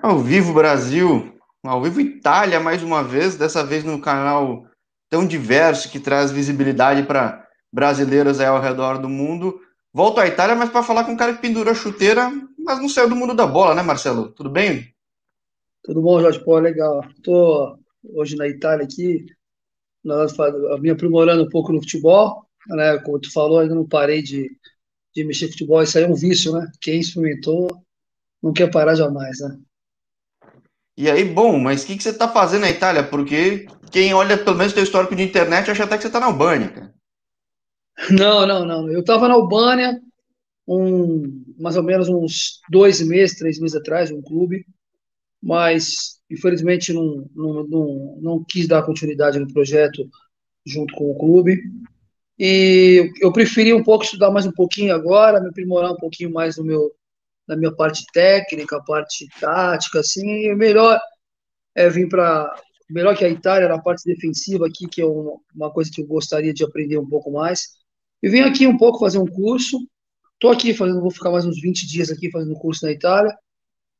Ao vivo Brasil, ao vivo Itália mais uma vez, dessa vez no canal tão diverso que traz visibilidade para brasileiros ao redor do mundo. Volto à Itália, mas para falar com um cara que pendurou a chuteira, mas não saiu do mundo da bola, né, Marcelo? Tudo bem? Tudo bom, Jorge? Pô, legal. Tô hoje na Itália aqui, me aprimorando um pouco no futebol, né? Como tu falou, ainda não parei de, de mexer futebol. Isso aí é um vício, né? Quem experimentou não quer parar jamais, né? E aí, bom, mas o que, que você está fazendo na Itália? Porque quem olha pelo menos teu histórico de internet acha até que você está na Albânia, cara. Não, não, não. Eu estava na Albânia um, mais ou menos uns dois meses, três meses atrás, um clube, mas infelizmente não, não, não, não quis dar continuidade no projeto junto com o clube. E eu preferi um pouco estudar mais um pouquinho agora, me aprimorar um pouquinho mais no meu, na minha parte técnica, parte tática, assim, melhor é vir para melhor que a Itália na parte defensiva aqui, que é uma, uma, coisa que eu gostaria de aprender um pouco mais. E vim aqui um pouco fazer um curso. Estou aqui fazendo, vou ficar mais uns 20 dias aqui fazendo curso na Itália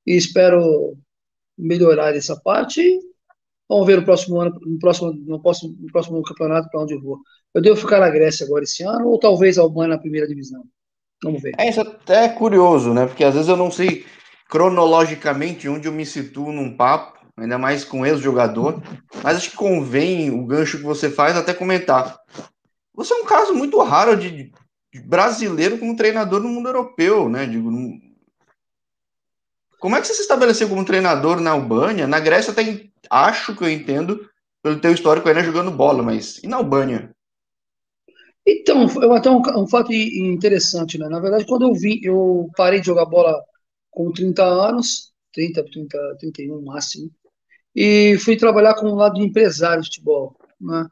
e espero melhorar essa parte. E vamos ver no próximo ano, no próximo, no próximo, no próximo campeonato para onde eu vou. Eu devo ficar na Grécia agora esse ano ou talvez a Albânia na primeira divisão. Vamos ver. É, isso até é curioso, né? Porque às vezes eu não sei cronologicamente onde eu me situo num papo, ainda mais com ex-jogador, mas acho que convém o gancho que você faz até comentar. Você é um caso muito raro de, brasileiro como treinador no mundo europeu, né? Digo. Como é que você se estabeleceu como treinador na Albânia? Na Grécia até acho que eu entendo pelo teu histórico ainda jogando bola, mas e na Albânia? Então, é até um, um, fato interessante, né? Na verdade, quando eu vim, eu parei de jogar bola com 30 anos, 30, 30, 31 máximo, e fui trabalhar com o lado de empresário de futebol, né?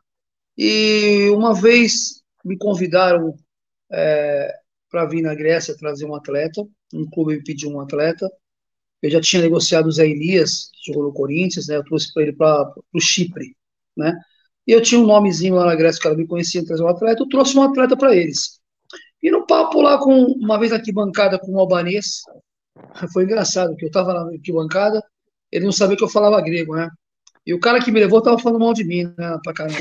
E uma vez me convidaram é, para vir na Grécia trazer um atleta, um clube me pediu um atleta, eu já tinha negociado o Zé Elias, que jogou no Corinthians, né? Eu trouxe para ele para o Chipre, né? E eu tinha um nomezinho lá na Grécia, que ela me conhecia trazer um atleta, eu trouxe um atleta para eles. E no papo lá, com uma vez aqui bancada com um albanês, foi engraçado, que eu estava na arquibancada, ele não sabia que eu falava grego, né? E o cara que me levou estava falando mal de mim, né, pra caramba.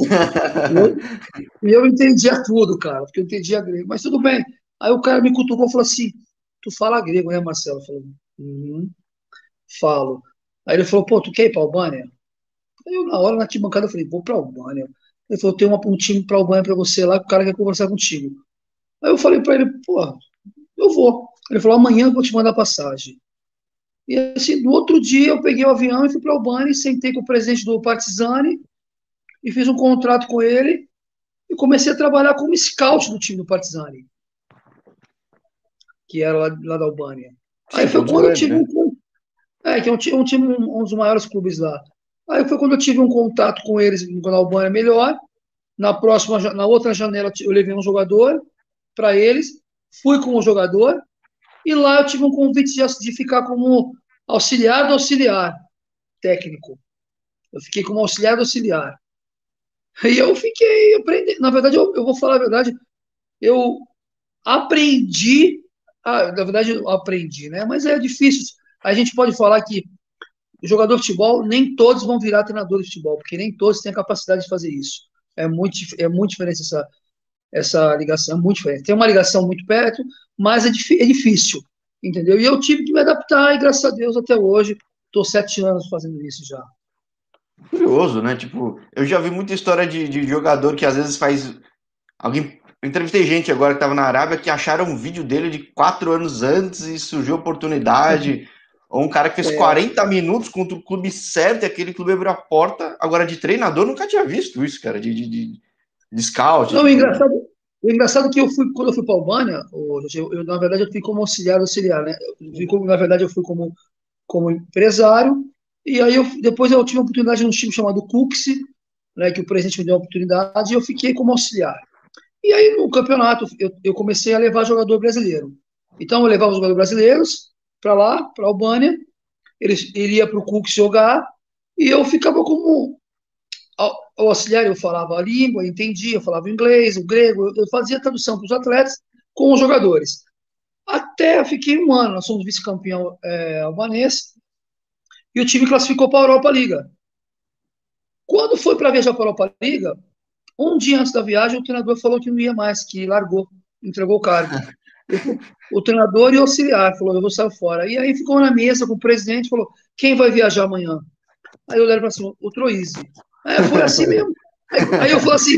E eu, eu entendia tudo, cara, porque eu entendia grego. Mas tudo bem. Aí o cara me cutucou e falou assim: Tu fala grego, né, Marcelo? Eu falei: uhum, Falo. Aí ele falou: Pô, tu quer ir pra Albânia? Eu, na hora, na arquibancada, eu falei, vou pra Albânia. Ele falou, tem uma, um time pra Albânia pra você lá, que o cara quer conversar contigo. Aí eu falei pra ele, pô, eu vou. Ele falou, amanhã eu vou te mandar passagem. E assim, no outro dia eu peguei o avião e fui pra Albânia, sentei com o presidente do Partizani e fiz um contrato com ele e comecei a trabalhar como scout do time do Partizani, que era lá, lá da Albânia. Sim, Aí foi quando eu tive né? um, é, que é um, um time, um dos maiores clubes lá. Aí foi quando eu tive um contato com eles no Albânia melhor. Na próxima, na outra janela, eu levei um jogador para eles, fui com o jogador, e lá eu tive um convite de, de ficar como auxiliar do auxiliar técnico. Eu fiquei como auxiliar do auxiliar. E eu fiquei aprendendo. Na verdade, eu, eu vou falar a verdade, eu aprendi. Ah, na verdade, eu aprendi, né? Mas é difícil. A gente pode falar que jogador de futebol, nem todos vão virar treinador de futebol, porque nem todos têm a capacidade de fazer isso. É muito, é muito diferente essa, essa ligação, é muito diferente. Tem uma ligação muito perto, mas é, é difícil, entendeu? E eu tive que me adaptar, e graças a Deus, até hoje, estou sete anos fazendo isso já. Curioso, né? Tipo, eu já vi muita história de, de jogador que às vezes faz. Alguém. Eu entrevistei gente agora que estava na Arábia que acharam um vídeo dele de quatro anos antes e surgiu oportunidade. Ou um cara que fez é. 40 minutos contra o clube certo e aquele clube abriu a porta. Agora, de treinador, nunca tinha visto isso, cara, de, de, de, de scout. Não, o engraçado, o engraçado é que eu fui, quando eu fui para a Albânia, eu, eu, na verdade, eu fui como auxiliar auxiliar, né? Como, na verdade, eu fui como, como empresário, e aí eu, depois eu tive a oportunidade num time chamado Cuxi, né, que o presidente me deu a oportunidade, e eu fiquei como auxiliar. E aí, no campeonato, eu, eu comecei a levar jogador brasileiro. Então, eu levava os jogadores brasileiros, para lá, para Albânia, ele, ele ia para o Cook jogar, e eu ficava como o auxiliar, eu falava a língua, entendia, falava inglês, o grego, eu fazia tradução para os atletas com os jogadores. Até fiquei um ano, nós somos vice-campeão é, albanês, e o time classificou para a Europa Liga. Quando foi para viajar para a Europa Liga, um dia antes da viagem, o treinador falou que não ia mais, que largou, entregou o cargo. O treinador e o auxiliar falou: Eu vou sair fora. E aí ficou na mesa com o presidente falou: Quem vai viajar amanhã? Aí eu olhei para cima: O Troise. Aí foi assim mesmo. Aí, aí eu falei assim: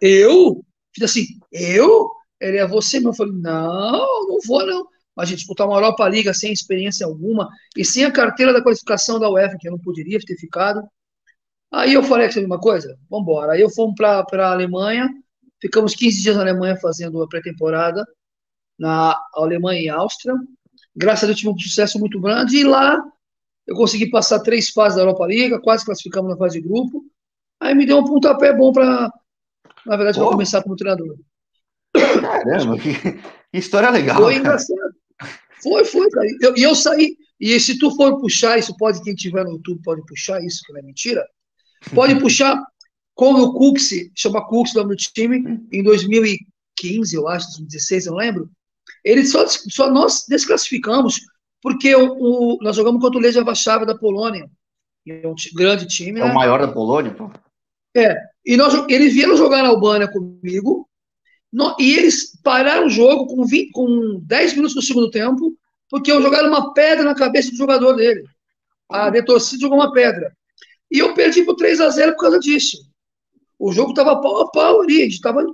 Eu? Fiz assim: Eu? Ele é você mesmo. Eu falei: Não, não vou não. A gente disputar uma Europa Liga sem experiência alguma e sem a carteira da qualificação da UEFA, que eu não poderia ter ficado. Aí eu falei sabe uma coisa? Vamos embora. Aí eu fomos para a Alemanha, ficamos 15 dias na Alemanha fazendo a pré-temporada, na Alemanha e Áustria. Graças a Deus tive um sucesso muito grande, e lá eu consegui passar três fases da Europa Liga, quase classificamos na fase de grupo. Aí me deu um pontapé bom para, na verdade, para começar como treinador. Caramba, que, que história legal. Foi cara. engraçado. Foi, foi, cara. E eu, eu, saí. E se tu for puxar, isso pode, quem tiver no YouTube pode puxar isso, que não é mentira. Pode puxar como o Cooks, chama Cooks o meu time, em 2015, eu acho, 2016, eu não lembro. Ele só, só nós desclassificamos porque o, o, nós jogamos contra o Legia Warszawa da Polônia. É um grande time. É né? o maior da Polônia, pô. É. E nós, eles vieram jogar na Albânia comigo. No, e eles pararam o jogo com, 20, com 10 minutos do segundo tempo, porque eu jogaram uma pedra na cabeça do jogador dele. A Detorcida jogou uma pedra. E eu perdi por 3 a 0 por causa disso. O jogo estava pau a pau ali. A gente tava,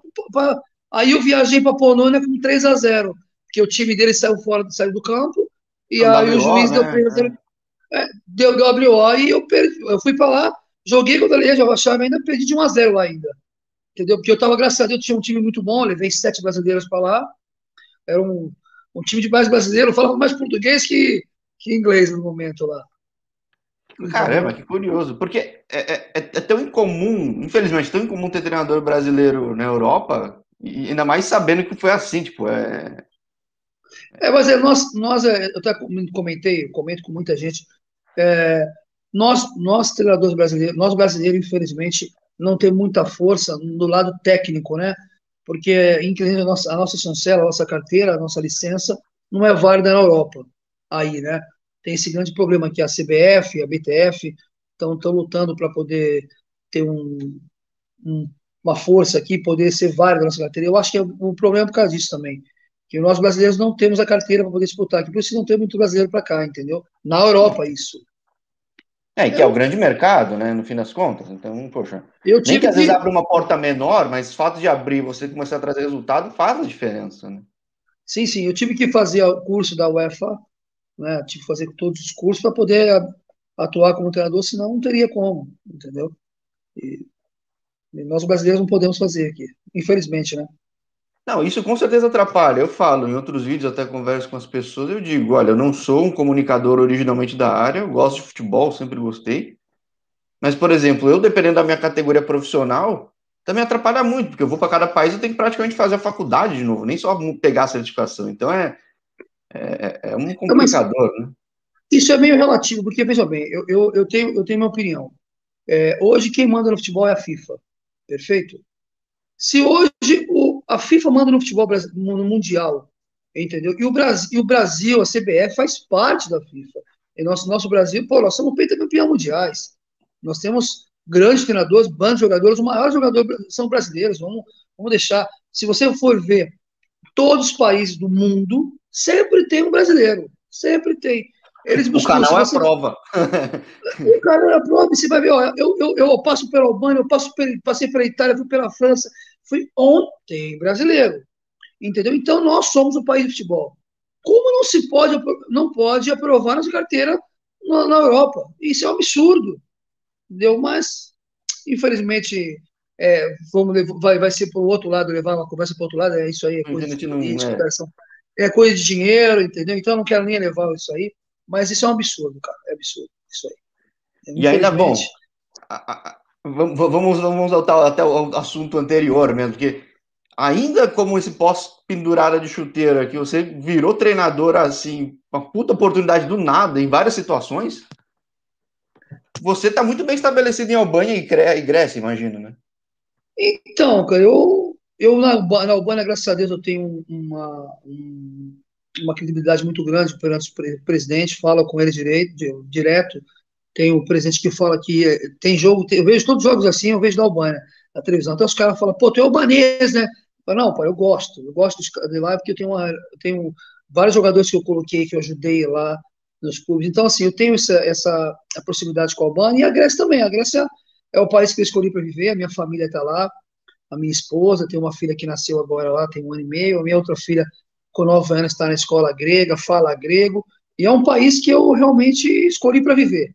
aí eu viajei para a Polônia com 3 a 0 porque o time dele saiu fora, saiu do campo, e aí WO, o juiz né? deu 3 a 0 é, deu, deu WO e eu perdi. Eu fui para lá, joguei contra a Liga Warszawa ainda perdi de 1 a 0 lá ainda. Entendeu? Porque eu estava, graças a Deus, tinha um time muito bom, levei sete brasileiros para lá. Era um, um time de mais brasileiro, falava mais português que, que inglês no momento lá. Caramba, que curioso. Porque é, é, é, tão incomum, infelizmente, tão incomum ter treinador brasileiro na Europa, e ainda mais sabendo que foi assim, tipo, é. É, mas é, nós, nós é, eu até comentei, comento com muita gente, é, nós, nós treinadores brasileiros, nós brasileiros, infelizmente, não tem muita força do lado técnico, né? Porque, inclusive, a nossa, a nossa chancela, a nossa carteira, a nossa licença não é válida na Europa, aí, né? Tem esse grande problema que a CBF, a BTF estão lutando para poder ter um, um, uma força aqui, poder ser válida na nossa carteira. Eu acho que é um problema por causa disso também que nós brasileiros não temos a carteira para poder disputar, que por isso não tem muito brasileiro para cá, entendeu? Na Europa, isso. É, e que é o grande mercado, né, no fim das contas. Então, poxa. Eu tive nem que às vezes abre uma porta menor, mas o fato de abrir você começar a trazer resultado faz a diferença, né? Sim, sim. Eu tive que fazer o curso da UEFA, né? Tive que fazer todos os cursos para poder atuar como treinador, senão não teria como, entendeu? E, e nós brasileiros não podemos fazer aqui, infelizmente, né? Não, isso com certeza atrapalha. Eu falo em outros vídeos, até converso com as pessoas, eu digo, olha, eu não sou um comunicador originalmente da área, eu gosto de futebol, sempre gostei. Mas, por exemplo, eu, dependendo da minha categoria profissional, também atrapalha muito, porque eu vou para cada país e tenho que praticamente fazer a faculdade de novo, nem só pegar a certificação. Então é, é, é um complicador, né? Isso é meio relativo, porque, veja bem, eu, eu, eu, tenho, eu tenho minha opinião. É, hoje, quem manda no futebol é a FIFA, perfeito? Se hoje a FIFA manda no futebol no Mundial, entendeu? E o, Brasil, e o Brasil, a CBF, faz parte da FIFA. E nosso, nosso Brasil, pô, nós somos pentacampeão mundiais. Nós temos grandes treinadores, bandos de jogadores, os maiores jogadores são brasileiros. Vamos, vamos deixar. Se você for ver todos os países do mundo, sempre tem um brasileiro. Sempre tem. Eles buscam, o canal é a prova. o canal é a prova, você vai ver, ó, eu, eu, eu passo pela Albânia, eu passo pela, passei pela Itália, fui pela França, fui ontem brasileiro. Entendeu? Então nós somos o país do futebol. Como não se pode, não pode aprovar nossa carteira na, na Europa? Isso é um absurdo. Entendeu? Mas, infelizmente, é, vamos, vai, vai ser para o outro lado, levar uma conversa para o outro lado, é isso aí, é coisa de política, é. é coisa de dinheiro, entendeu? Então eu não quero nem levar isso aí. Mas isso é um absurdo, cara. É absurdo isso aí. E ainda bom. vamos, vamos voltar até o assunto anterior mesmo, porque ainda como esse pós-pendurada de chuteira que você virou treinador assim, uma puta oportunidade do nada em várias situações, você está muito bem estabelecido em Albânia e Grécia, imagino, né? Então, cara, eu, eu na, na Albânia, graças a Deus, eu tenho uma, um, uma credibilidade muito grande perante o presidente, fala com ele direito, direto, tem o presidente que fala que é, tem jogo, tem, eu vejo todos os jogos assim, eu vejo da Albânia na televisão. Então os caras falam, pô, tu é albanês, né? Eu falo, não, pai, eu gosto, eu gosto de lá porque eu tenho, uma, eu tenho vários jogadores que eu coloquei, que eu ajudei lá nos clubes. Então, assim, eu tenho essa, essa proximidade com a Albânia e a Grécia também. A Grécia é o país que eu escolhi para viver, a minha família está lá, a minha esposa, tem uma filha que nasceu agora lá, tem um ano e meio, a minha outra filha com nove anos está na escola grega, fala grego, e é um país que eu realmente escolhi para viver.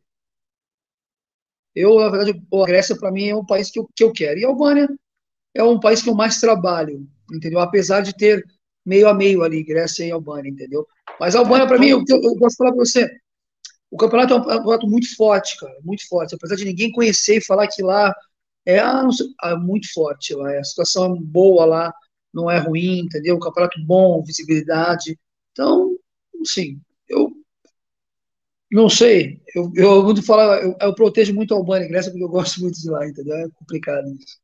Eu, na verdade, a Grécia, para mim, é um país que eu, que eu quero. E a Albânia é um país que eu mais trabalho, entendeu? Apesar de ter meio a meio ali, Grécia e Albânia, entendeu? Mas a Albânia, para mim, eu, eu, eu posso falar para você, o campeonato é um campeonato muito forte, cara, muito forte. Apesar de ninguém conhecer e falar que lá é, ah, sei, é muito forte lá, a situação é boa lá, não é ruim, entendeu? O campeonato bom, visibilidade. Então, sim, eu não sei, eu, eu muito falar, eu, eu, protejo muito a Albânia e Grécia porque eu gosto muito de lá, entendeu? É complicado isso.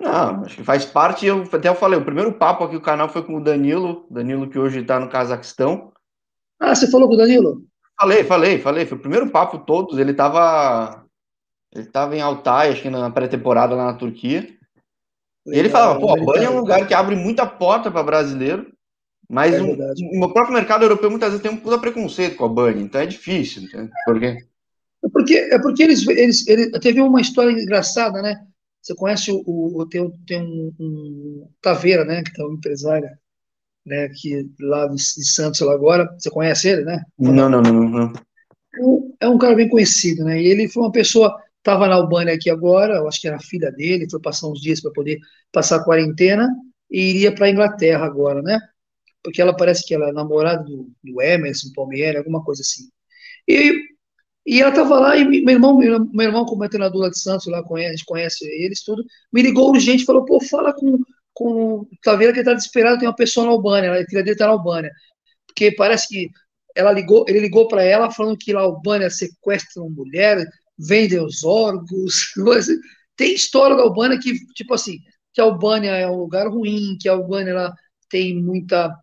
Não, acho que faz parte. Eu até eu falei, o primeiro papo aqui do canal foi com o Danilo, Danilo que hoje está no Cazaquistão. Ah, você falou com o Danilo? Falei, falei, falei. Foi o primeiro papo todos. Ele estava ele tava em Altai, acho que na pré-temporada lá na Turquia. Legal, ele falava, pô, a é um lugar que abre muita porta para brasileiro, mas é um, no próprio mercado europeu muitas vezes tem um puta preconceito com a Albânia, então é difícil, entende? por quê? É porque, é porque eles, eles, ele teve uma história engraçada, né? Você conhece o, o tem, tem um, um Taveira, né? Que é um empresário, né? Que lá de, de Santos lá agora. Você conhece ele, né? Não, não, não, não. É um cara bem conhecido, né? E ele foi uma pessoa estava na Albânia aqui agora, eu acho que era a filha dele, foi passar uns dias para poder passar a quarentena e iria para a Inglaterra agora, né? Porque ela parece que ela é namorada do, do Emerson Palmieri, alguma coisa assim. E e ela estava lá, e meu irmão, meu irmão, como é treinador lá de Santos, lá conhece, a gente conhece eles tudo, me ligou urgente, falou, pô, fala com, com o Taveira que ele tá desesperado, tem uma pessoa na Albânia, a filha dele tá na Albânia. Porque parece que ela ligou, ele ligou para ela falando que lá a Albânia sequestram mulher, vendem os órgãos, tem história da Albânia que, tipo assim, que a Albânia é um lugar ruim, que a Albânia ela tem muita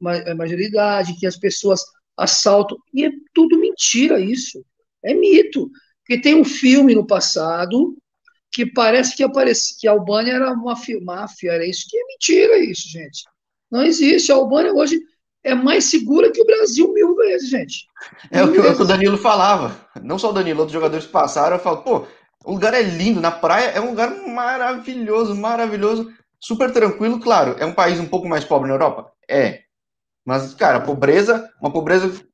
majoridade, que as pessoas assaltam, e é tudo mentira isso. É mito. Porque tem um filme no passado que parece que aparece que a Albânia era uma máfia, era isso que é mentira isso, gente. Não existe. A Albânia hoje é mais segura que o Brasil mil vezes, gente. É o que, é o Danilo falava. Não só o Danilo, outros jogadores passaram, eu falo, pô, o lugar é lindo, na praia é um lugar maravilhoso, maravilhoso, super tranquilo, claro. É um país um pouco mais pobre na Europa? É. Mas, cara, pobreza, uma pobreza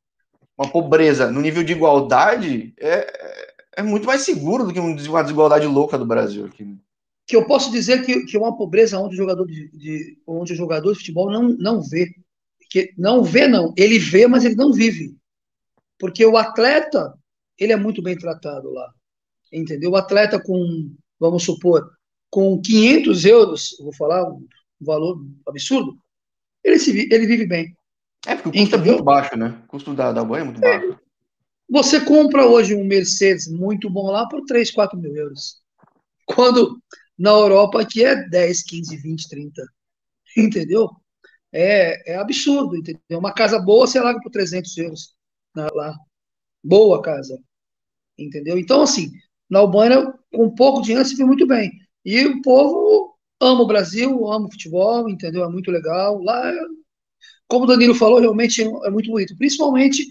uma pobreza no nível de igualdade é, é muito mais seguro do que uma desigualdade louca do Brasil aqui. Né? Que eu posso dizer que, que é uma pobreza onde o jogador de, de, onde o jogador de futebol não, não vê. Que não vê, não. Ele vê, mas ele não vive. Porque o atleta, ele é muito bem tratado lá. Entendeu? O atleta com, vamos supor, com 500 euros, vou falar um valor absurdo, ele, se, ele vive bem. É, porque o custo Entendeu? é muito baixo, né? O custo da, da banha é muito é. baixo. Você compra hoje um Mercedes muito bom lá por 3, 4 mil euros. Quando na Europa aqui é 10, 15, 20, 30. Entendeu? É, é absurdo, entendeu? Uma casa boa você larga por 300 euros lá. Boa casa. Entendeu? Então, assim, na Albânia, com pouco dinheiro, se vê muito bem. E o povo ama o Brasil, ama o futebol, entendeu? É muito legal. Lá como o Danilo falou, realmente é muito bonito. Principalmente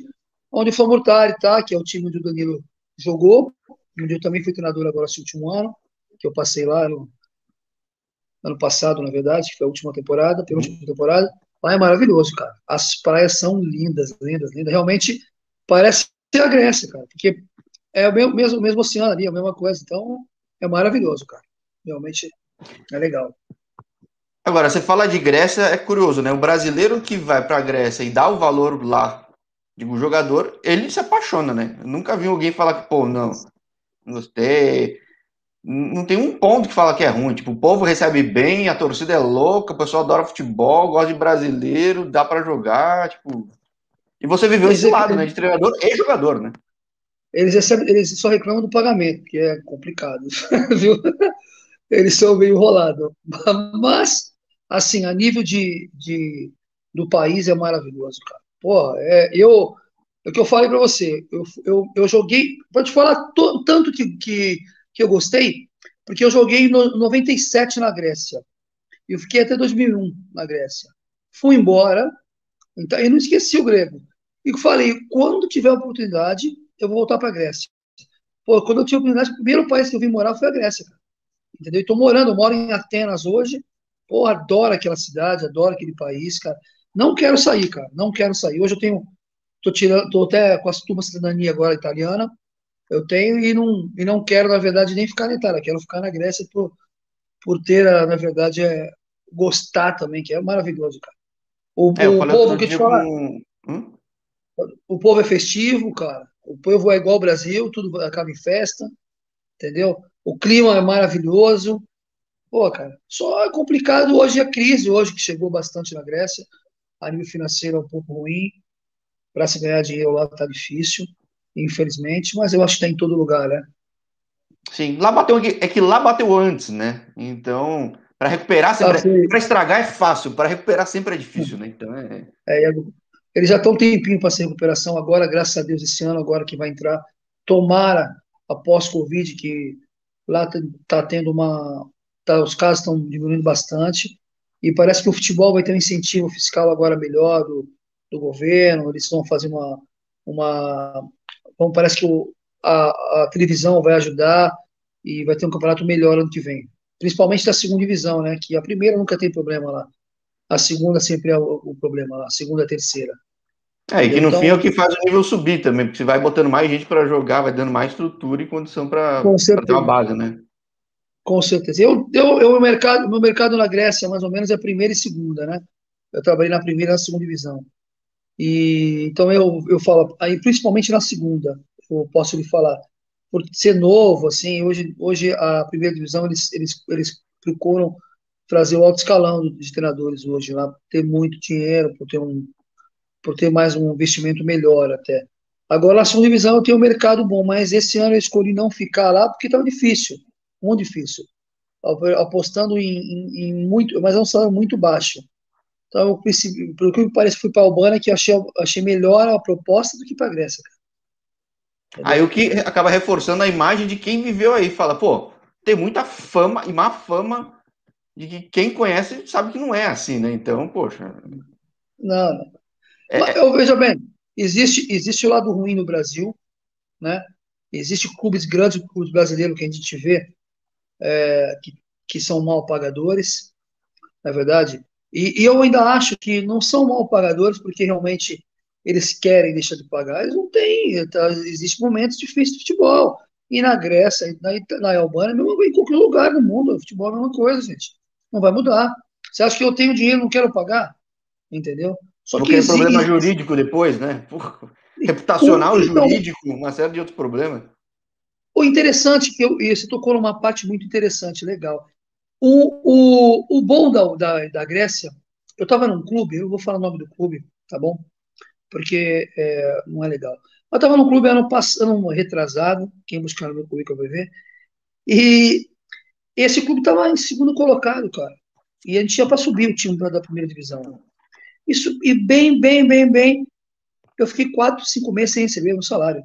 onde o Famurtari está, que é o time onde o Danilo jogou, onde eu também fui treinador agora esse último ano, que eu passei lá ano passado, na verdade, que foi a última temporada, penúltima uhum. temporada. Lá é maravilhoso, cara. As praias são lindas, lindas, lindas. Realmente parece ser a Grécia, cara, porque é o mesmo, mesmo, mesmo oceano ali, a mesma coisa. Então, é maravilhoso, cara. Realmente é legal. Agora, você fala de Grécia, é curioso, né? O brasileiro que vai para a Grécia e dá o valor lá o jogador, ele se apaixona, né? Eu nunca vi alguém falar que, pô, não, não gostei. Não tem um ponto que fala que é ruim. Tipo, o povo recebe bem, a torcida é louca, o pessoal adora futebol, gosta de brasileiro, dá para jogar, tipo. E você viveu esse lado, né? De treinador e jogador, né? Eles, recebem, eles só reclamam do pagamento, que é complicado, viu? Eles são meio enrolados. Mas assim, a nível de, de do país é maravilhoso, cara. Pô, é, eu, É o que eu falei para você. Eu, eu, eu joguei. Pode falar to, tanto que, que, que eu gostei, porque eu joguei no 97 na Grécia. Eu fiquei até 2001 na Grécia. Fui embora, então eu não esqueci o grego. E falei, quando tiver oportunidade, eu vou voltar para a Grécia. Pô, quando eu tive a oportunidade, o primeiro país que eu vim morar foi a Grécia, cara. Entendeu? Estou morando, eu moro em Atenas hoje. Pô, adoro aquela cidade, adoro aquele país, cara. Não quero sair, cara. Não quero sair. Hoje eu tenho. Tô tirando, tô até com a turma cidadania agora italiana. Eu tenho e não, e não quero, na verdade, nem ficar na Itália. Quero ficar na Grécia por, por ter, na verdade, é, gostar também, que é maravilhoso, cara. O, é, o povo que te fala. Hum? O povo é festivo, cara. O povo é igual ao Brasil, tudo acaba em festa, entendeu? O clima é maravilhoso. Pô, cara, só é complicado hoje a crise, hoje que chegou bastante na Grécia. A nível financeiro é um pouco ruim. Para se ganhar dinheiro lá tá difícil, infelizmente, mas eu acho que está em todo lugar, né? Sim, lá bateu, é que lá bateu antes, né? Então, para recuperar sempre, ah, para estragar é fácil, para recuperar sempre é difícil, né? Então é. é eles já estão um tempinho para essa recuperação agora, graças a Deus, esse ano agora que vai entrar. Tomara, após Covid, que lá está tendo uma. Tá, os casos estão diminuindo bastante. E parece que o futebol vai ter um incentivo fiscal agora melhor do, do governo. Eles vão fazer uma. uma bom, parece que o, a, a televisão vai ajudar e vai ter um campeonato melhor ano que vem. Principalmente da segunda divisão, né? Que a primeira nunca tem problema lá. A segunda sempre é o, o problema lá. A segunda a terceira. É, e que no então, fim é o que faz o nível subir também, porque você vai botando mais gente para jogar, vai dando mais estrutura e condição para ter uma base, né? Com certeza. Eu, eu, eu, meu, mercado, meu mercado na Grécia, mais ou menos, é primeira e segunda, né? Eu trabalhei na primeira e na segunda divisão. E, então eu, eu falo, aí, principalmente na segunda, eu posso lhe falar. Por ser novo, assim, hoje, hoje a primeira divisão, eles, eles, eles procuram trazer o alto escalão de treinadores hoje lá, ter muito dinheiro, por ter um, por ter mais um investimento melhor até. Agora, a segunda divisão tenho um mercado bom, mas esse ano eu escolhi não ficar lá porque estava difícil, muito difícil. Apostando em, em, em, muito, mas é um salário muito baixo. Então, eu, pelo que me parece, fui para a Albânia que achei, achei melhor a proposta do que para a Grécia. Aí o que acaba reforçando a imagem de quem viveu aí. Fala, pô, tem muita fama e má fama de que quem conhece sabe que não é assim, né? Então, poxa. Não, não. É... Eu veja bem, existe, existe o lado ruim no Brasil, né? Existem clubes grandes, clubes brasileiros que a gente vê é, que, que são mal pagadores, na é verdade. E, e, eu ainda acho que não são mal pagadores porque realmente eles querem deixar de pagar. Eles não têm. Tá, Existem momentos difíceis de futebol. E na Grécia, na, na Albânia, em qualquer lugar do mundo, o futebol é a mesma coisa, gente. Não vai mudar. Você acha que eu tenho dinheiro e não quero pagar? Entendeu? Só Porque que existe... problema jurídico depois, né? reputacional, então, jurídico, uma série de outros problemas. O interessante que eu, você tocou numa parte muito interessante, legal. O, o, o bom da, da, da Grécia, eu estava num clube, eu vou falar o nome do clube, tá bom? Porque é, não é legal. Eu estava num clube ano passado, ano retrasado, quem buscar no meu currículo vai ver, e esse clube estava em segundo colocado, cara. E a gente ia para subir o time da primeira divisão. Isso, e bem, bem, bem, bem, eu fiquei quatro, cinco meses sem receber meu salário.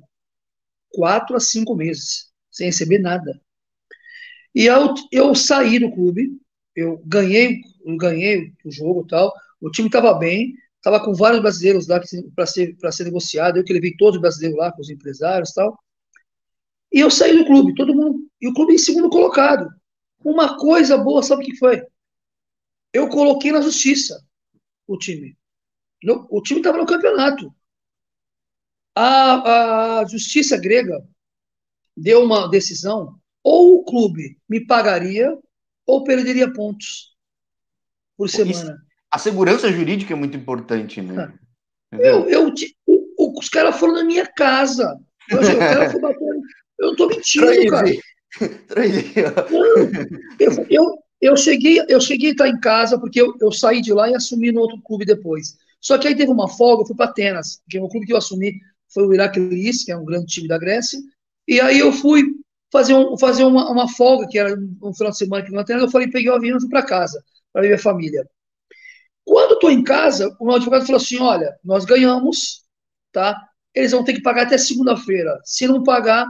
Quatro a cinco meses, sem receber nada. E eu, eu saí do clube, eu ganhei, eu ganhei o jogo tal, o time estava bem, estava com vários brasileiros lá para ser, ser negociado, eu que levei todos os brasileiros lá com os empresários tal. E eu saí do clube, todo mundo, e o clube em segundo colocado. Uma coisa boa, sabe o que foi? Eu coloquei na justiça o time. No, o time estava no campeonato. A, a justiça grega deu uma decisão: ou o clube me pagaria, ou perderia pontos por semana. a segurança jurídica é muito importante, né? Eu, eu, o, os caras foram na minha casa. Eu, eu, eu não estou mentindo, cara. eu, eu, eu cheguei, eu cheguei a estar em casa porque eu, eu saí de lá e assumi no outro clube depois. Só que aí teve uma folga, eu fui para Atenas, porque o clube que eu assumi foi o Iraklis, que é um grande time da Grécia. E aí eu fui fazer, um, fazer uma, uma folga, que era um final de semana aqui no Atenas. Eu falei, peguei o avião e fui para casa, para ver a família. Quando estou em casa, o meu advogado falou assim: olha, nós ganhamos, tá? eles vão ter que pagar até segunda-feira. Se não pagar,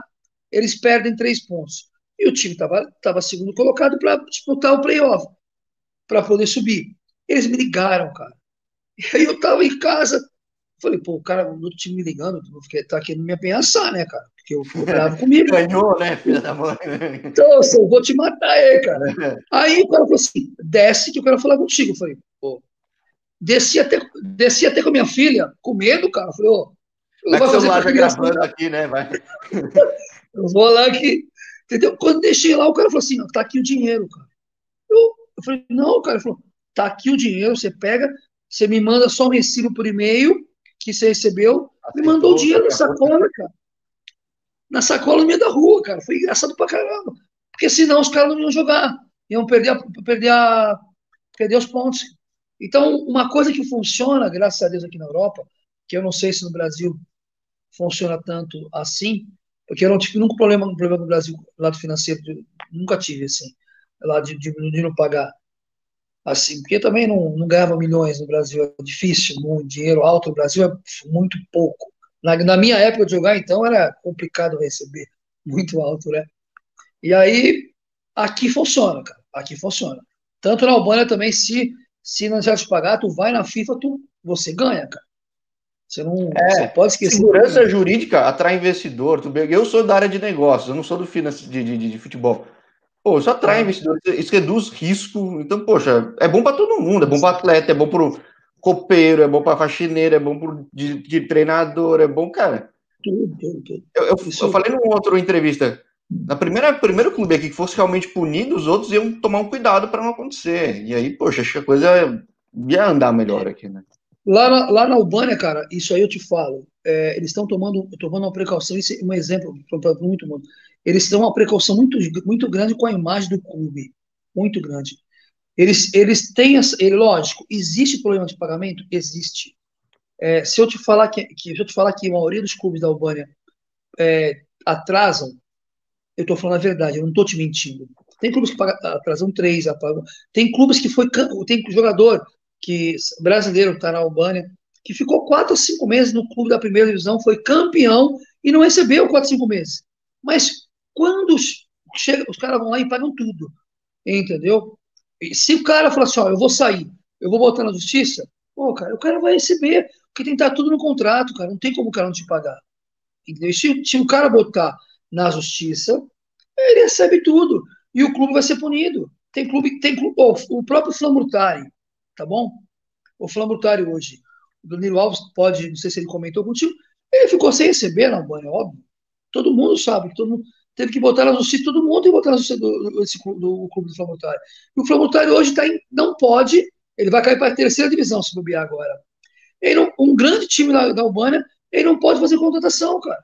eles perdem três pontos. E o time estava tava segundo colocado para disputar o playoff, para poder subir. Eles me ligaram, cara. E aí eu estava em casa, falei, pô, o cara do time me ligando, porque tá querendo me apenhaçar, né, cara? Porque eu fui bravo comigo. Ganhou, né, filha da mãe? Então, eu vou te matar aí, cara. Aí o cara falou assim, desce que eu quero falar contigo. Eu falei, pô, desci até, desci até com a minha filha, com medo, cara. Eu falei, ô, eu Vai fazer celular gravando aqui, né? Vai. eu vou lá que. Entendeu? Quando deixei lá, o cara falou assim: tá aqui o dinheiro, cara. Eu, eu falei, não, cara. Ele falou, tá aqui o dinheiro, você pega, você me manda só um recibo por e-mail que você recebeu, Aceitou, me mandou o dinheiro na sacola, cara. Na sacola no meio da rua, cara. Foi engraçado pra caramba. Porque senão os caras não iam jogar. Iam perder, a, perder, a, perder os pontos. Então, uma coisa que funciona, graças a Deus, aqui na Europa, que eu não sei se no Brasil funciona tanto assim, porque eu não tive nunca problema, problema no Brasil, lado financeiro, nunca tive, assim, lá de, de, de não pagar assim, porque também não, não ganhava milhões no Brasil, é difícil, muito dinheiro alto no Brasil é muito pouco. Na, na minha época de jogar, então, era complicado receber, muito alto, né? E aí, aqui funciona, cara, aqui funciona. Tanto na Albânia também, se, se não te pagar, tu vai na FIFA, tu, você ganha, cara. Você não é, você pode esquecer. Segurança jurídica atrai investidor. Eu sou da área de negócios, eu não sou do finance de, de, de futebol. Pô, isso atrai é. investidor, isso reduz risco. Então, poxa, é bom para todo mundo, é bom para atleta, é bom para o copeiro, é bom para faxineiro, é bom pro, de, de, treinador, é bom, cara. Tudo, tudo, tudo. Eu, eu, eu falei numa outra entrevista, na primeira primeiro clube aqui que fosse realmente punido, os outros iam tomar um cuidado para não acontecer. E aí, poxa, acho que a coisa ia andar melhor aqui, né? Lá na, lá na Albânia, cara, isso aí eu te falo, é, eles estão tomando, tomando uma precaução, isso é um exemplo para muito mundo. Eles têm uma precaução muito, muito grande com a imagem do clube, muito grande. Eles, eles têm, ele, lógico, existe problema de pagamento? Existe. É, se eu te falar que, que, se eu te falar que a maioria dos clubes da Albânia é, atrasam, eu estou falando a verdade, eu não estou te mentindo. Tem clubes que pagam, atrasam três, apagam. Tem clubes que foi, tem jogador que brasileiro está na Albânia, que ficou quatro ou cinco meses no clube da primeira divisão, foi campeão e não recebeu quatro, cinco meses. Mas quando chega, os caras vão lá e pagam tudo, entendeu? E se o cara falar assim, ó, eu vou sair, eu vou botar na justiça, pô, cara, o cara vai receber, porque tem que estar tudo no contrato, cara, não tem como o cara não te pagar. Entendeu? Se, se o cara botar na justiça, ele recebe tudo e o clube vai ser punido. Tem clube, tem clube, oh, o próprio Flamurtari, tá bom? O Flamurtário hoje, o Danilo Alves pode, não sei se ele comentou contigo, ele ficou sem receber na banha, óbvio. Todo mundo sabe, todo mundo teve que botar na justiça, todo mundo que botar na justiça do, do, do clube do Flamurtário. E o Flamurtário hoje tá em, não pode, ele vai cair para a terceira divisão se bobear agora. Ele não, um grande time da, da Albânia, ele não pode fazer contratação, cara.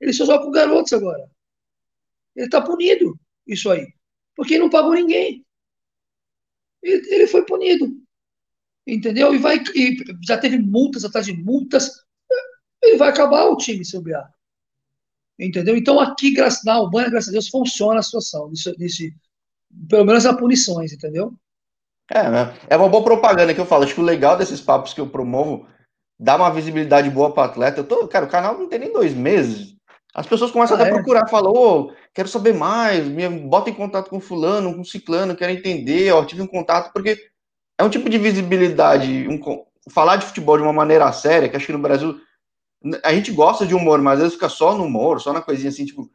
Ele só joga com garotos agora. Ele está punido, isso aí. Porque ele não pagou ninguém. Ele, ele foi punido entendeu? E vai e já teve multas atrás de multas, ele vai acabar o time se bobear. Entendeu? Então aqui, na Albânia, graças a Deus, funciona a situação, nesse, nesse, pelo menos as punições, entendeu? É, né? é uma boa propaganda que eu falo. Acho que o legal desses papos que eu promovo dá uma visibilidade boa para atleta. Eu tô, cara, o canal não tem nem dois meses. As pessoas começam ah, até a é? procurar, falam, ô, quero saber mais, me bota em contato com fulano, com ciclano, quero entender, ó, tive um contato, porque é um tipo de visibilidade, um, falar de futebol de uma maneira séria, que acho que no Brasil a gente gosta de humor, mas às vezes fica só no humor, só na coisinha assim, tipo.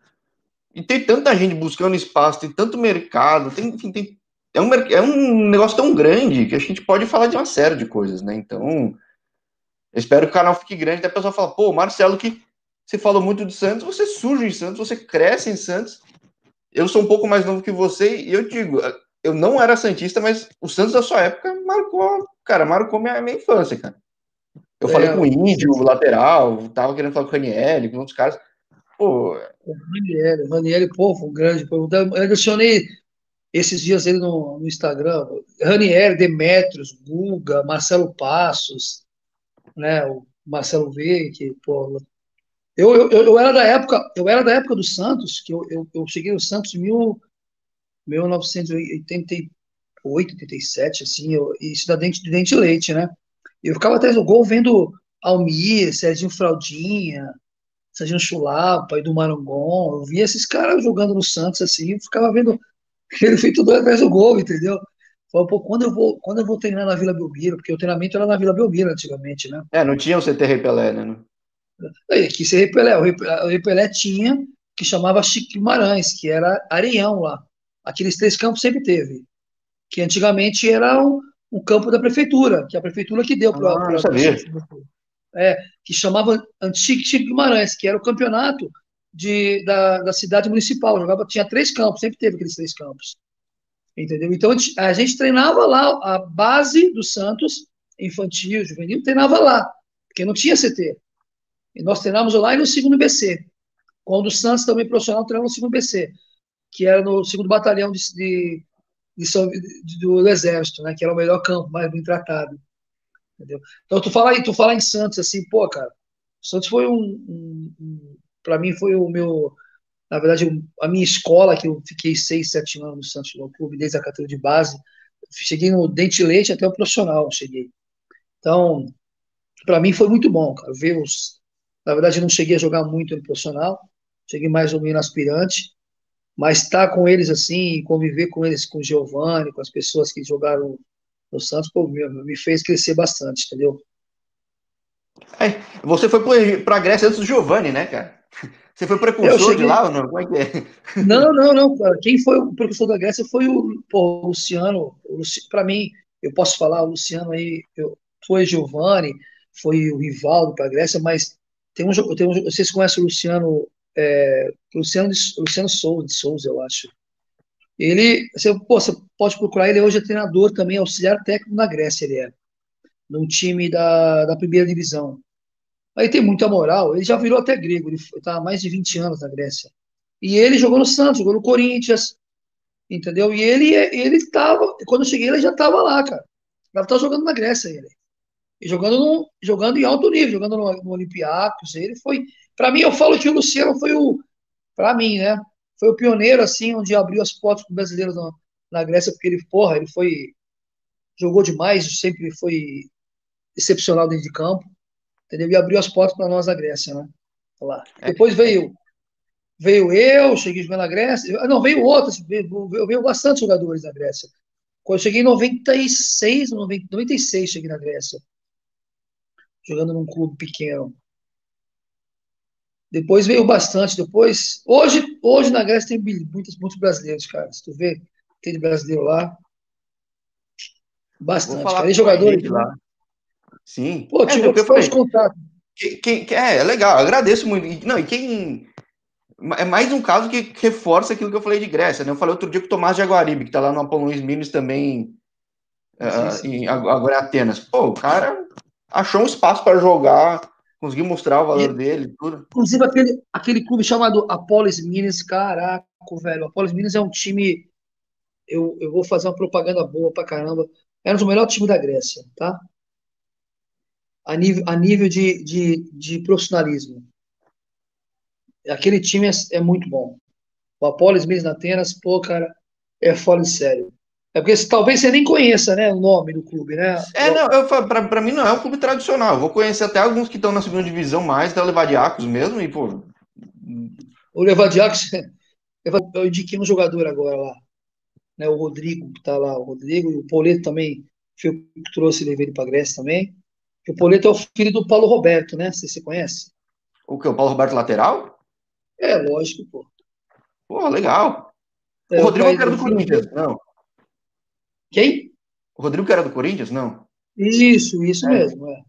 E tem tanta gente buscando espaço, tem tanto mercado, tem, enfim, tem, é, um, é um negócio tão grande que a gente pode falar de uma série de coisas, né? Então, espero que o canal fique grande, até a pessoa fala, pô, Marcelo, que você falou muito de Santos, você surge em Santos, você cresce em Santos. Eu sou um pouco mais novo que você, e eu digo, eu não era Santista, mas o Santos da sua época marcou, cara, marcou minha, minha infância, cara. Eu é, falei com o Índio, o lateral, tava querendo falar com o Raniel, com outros caras. Pô. O Raniel, o pô, foi um grande. Pô, eu adicionei esses dias ele no, no Instagram. Raniel, Demetrios, Guga, Marcelo Passos, né? O Marcelo V, que, pô. Eu, eu, eu, era da época, eu era da época do Santos, que eu, eu, eu cheguei no Santos em mil, 1988, 87, assim, eu, isso da dente, de dente leite, né? Eu ficava atrás do gol vendo Almir, Serginho Fraldinha, Serginho Chulapa, Edu Marangon. Eu via esses caras jogando no Santos assim, ficava vendo ele feito dois atrás do gol, entendeu? Falei, pô, quando eu vou, quando eu vou treinar na Vila Belmiro, porque o treinamento era na Vila Belmiro antigamente, né? É, não tinha o CT Repelé, né? Aí, aqui se Repelé, o Repelé tinha que chamava Chico Guimarães, que era areião lá. Aqueles três campos sempre teve. Que antigamente era um campo da prefeitura, que é a prefeitura que deu para. Ah. É, que chamava Antigo Chico Guimarães, que era o campeonato de, da, da cidade municipal. Jogava, tinha três campos, sempre teve aqueles três campos. Entendeu? Então a gente treinava lá, a base do Santos, infantil, juvenil, treinava lá, porque não tinha CT. E nós treinávamos lá e no segundo BC. Quando o Santos também profissional treinava no segundo BC, que era no segundo batalhão de, de São, de, do Exército, né? Que era o melhor campo, mais bem tratado. Entendeu? Então tu fala aí, tu fala em Santos assim, pô, cara, Santos foi um, um, um para mim foi o meu, na verdade, a minha escola, que eu fiquei seis, sete anos no Santos no Clube, desde a categoria de base, cheguei no dente leite até o profissional, cheguei. Então, para mim foi muito bom, cara, ver os, na verdade, eu não cheguei a jogar muito no profissional, cheguei mais ou menos aspirante, mas estar tá com eles assim, conviver com eles, com o Giovanni, com as pessoas que jogaram no Santos, pô, me, me fez crescer bastante, entendeu? É, você foi para a Grécia antes do Giovanni, né, cara? Você foi precursor cheguei... de lá ou não? Como é que é? Não, não, não. Cara. Quem foi o precursor da Grécia foi o, pô, o Luciano. Luci... Para mim, eu posso falar, o Luciano aí, eu, foi Giovanni, foi o Rivaldo para a Grécia, mas tem um, tem um, vocês conhecem o Luciano, é, Luciano, Luciano Souza, de Souza, eu acho. Ele, você, pô, você pode procurar, ele hoje é treinador também, auxiliar técnico na Grécia, ele é, num time da, da primeira divisão. Aí tem muita moral, ele já virou até grego, ele está há mais de 20 anos na Grécia. E ele jogou no Santos, jogou no Corinthians, entendeu? E ele ele estava, quando eu cheguei, ele já estava lá, cara. Ele estava jogando na Grécia, ele. E jogando, no, jogando em alto nível, jogando no, no Olympiacos, ele foi. Para mim, eu falo que o Luciano foi o. Para mim, né? Foi o pioneiro, assim, onde abriu as portas para brasileiros na, na Grécia, porque ele, porra, ele foi. Jogou demais, sempre foi excepcional dentro de campo, entendeu? E abriu as portas para nós na Grécia, né? Lá. É. Depois veio. Veio eu, cheguei jogando na Grécia. Não, veio outros, veio, veio bastante jogadores da Grécia. Quando eu cheguei em 96, 96 cheguei na Grécia jogando num clube pequeno. Depois veio bastante. Depois, hoje, hoje na Grécia tem muitos, muitos brasileiros, cara. Se tu vê, tem de brasileiro lá. Bastante. Cara. E jogadores lá. Sim. Pô, tive é, os contatos. Quem, quem, é, é legal, agradeço muito. Não, e quem. É mais um caso que reforça aquilo que eu falei de Grécia, né? Eu falei outro dia com o Tomás de Aguaribe, que tá lá no Apollo Luiz Minas também, uh, em, agora em Atenas. Pô, o cara achou um espaço para jogar, conseguiu mostrar o valor e, dele, tudo. Inclusive aquele, aquele clube chamado Apolis Minas, caraca, velho. Apolis Minas é um time. Eu, eu vou fazer uma propaganda boa pra caramba. Era um o melhores times da Grécia, tá? A nível, a nível de, de, de profissionalismo. Aquele time é, é muito bom. O Apolis Minas na Atenas, pô, cara, é fora de sério. É porque talvez você nem conheça, né, o nome do clube, né? É, não, eu, pra, pra mim não é um clube tradicional. Eu vou conhecer até alguns que estão na segunda divisão mais, da Levadiacos mesmo, e, pô. O Levadiacos, eu indiquei um jogador agora lá, né, o Rodrigo, que tá lá, o Rodrigo, e o Poleto também, que trouxe ele veio para Grécia também. o Poleto é o filho do Paulo Roberto, né? Você, você conhece? O que? O Paulo Roberto lateral? É, lógico, pô. Pô, legal. É, o Rodrigo é era do Corinthians, não. Quem? O Rodrigo que era do Corinthians, não? Isso, isso é. mesmo. É.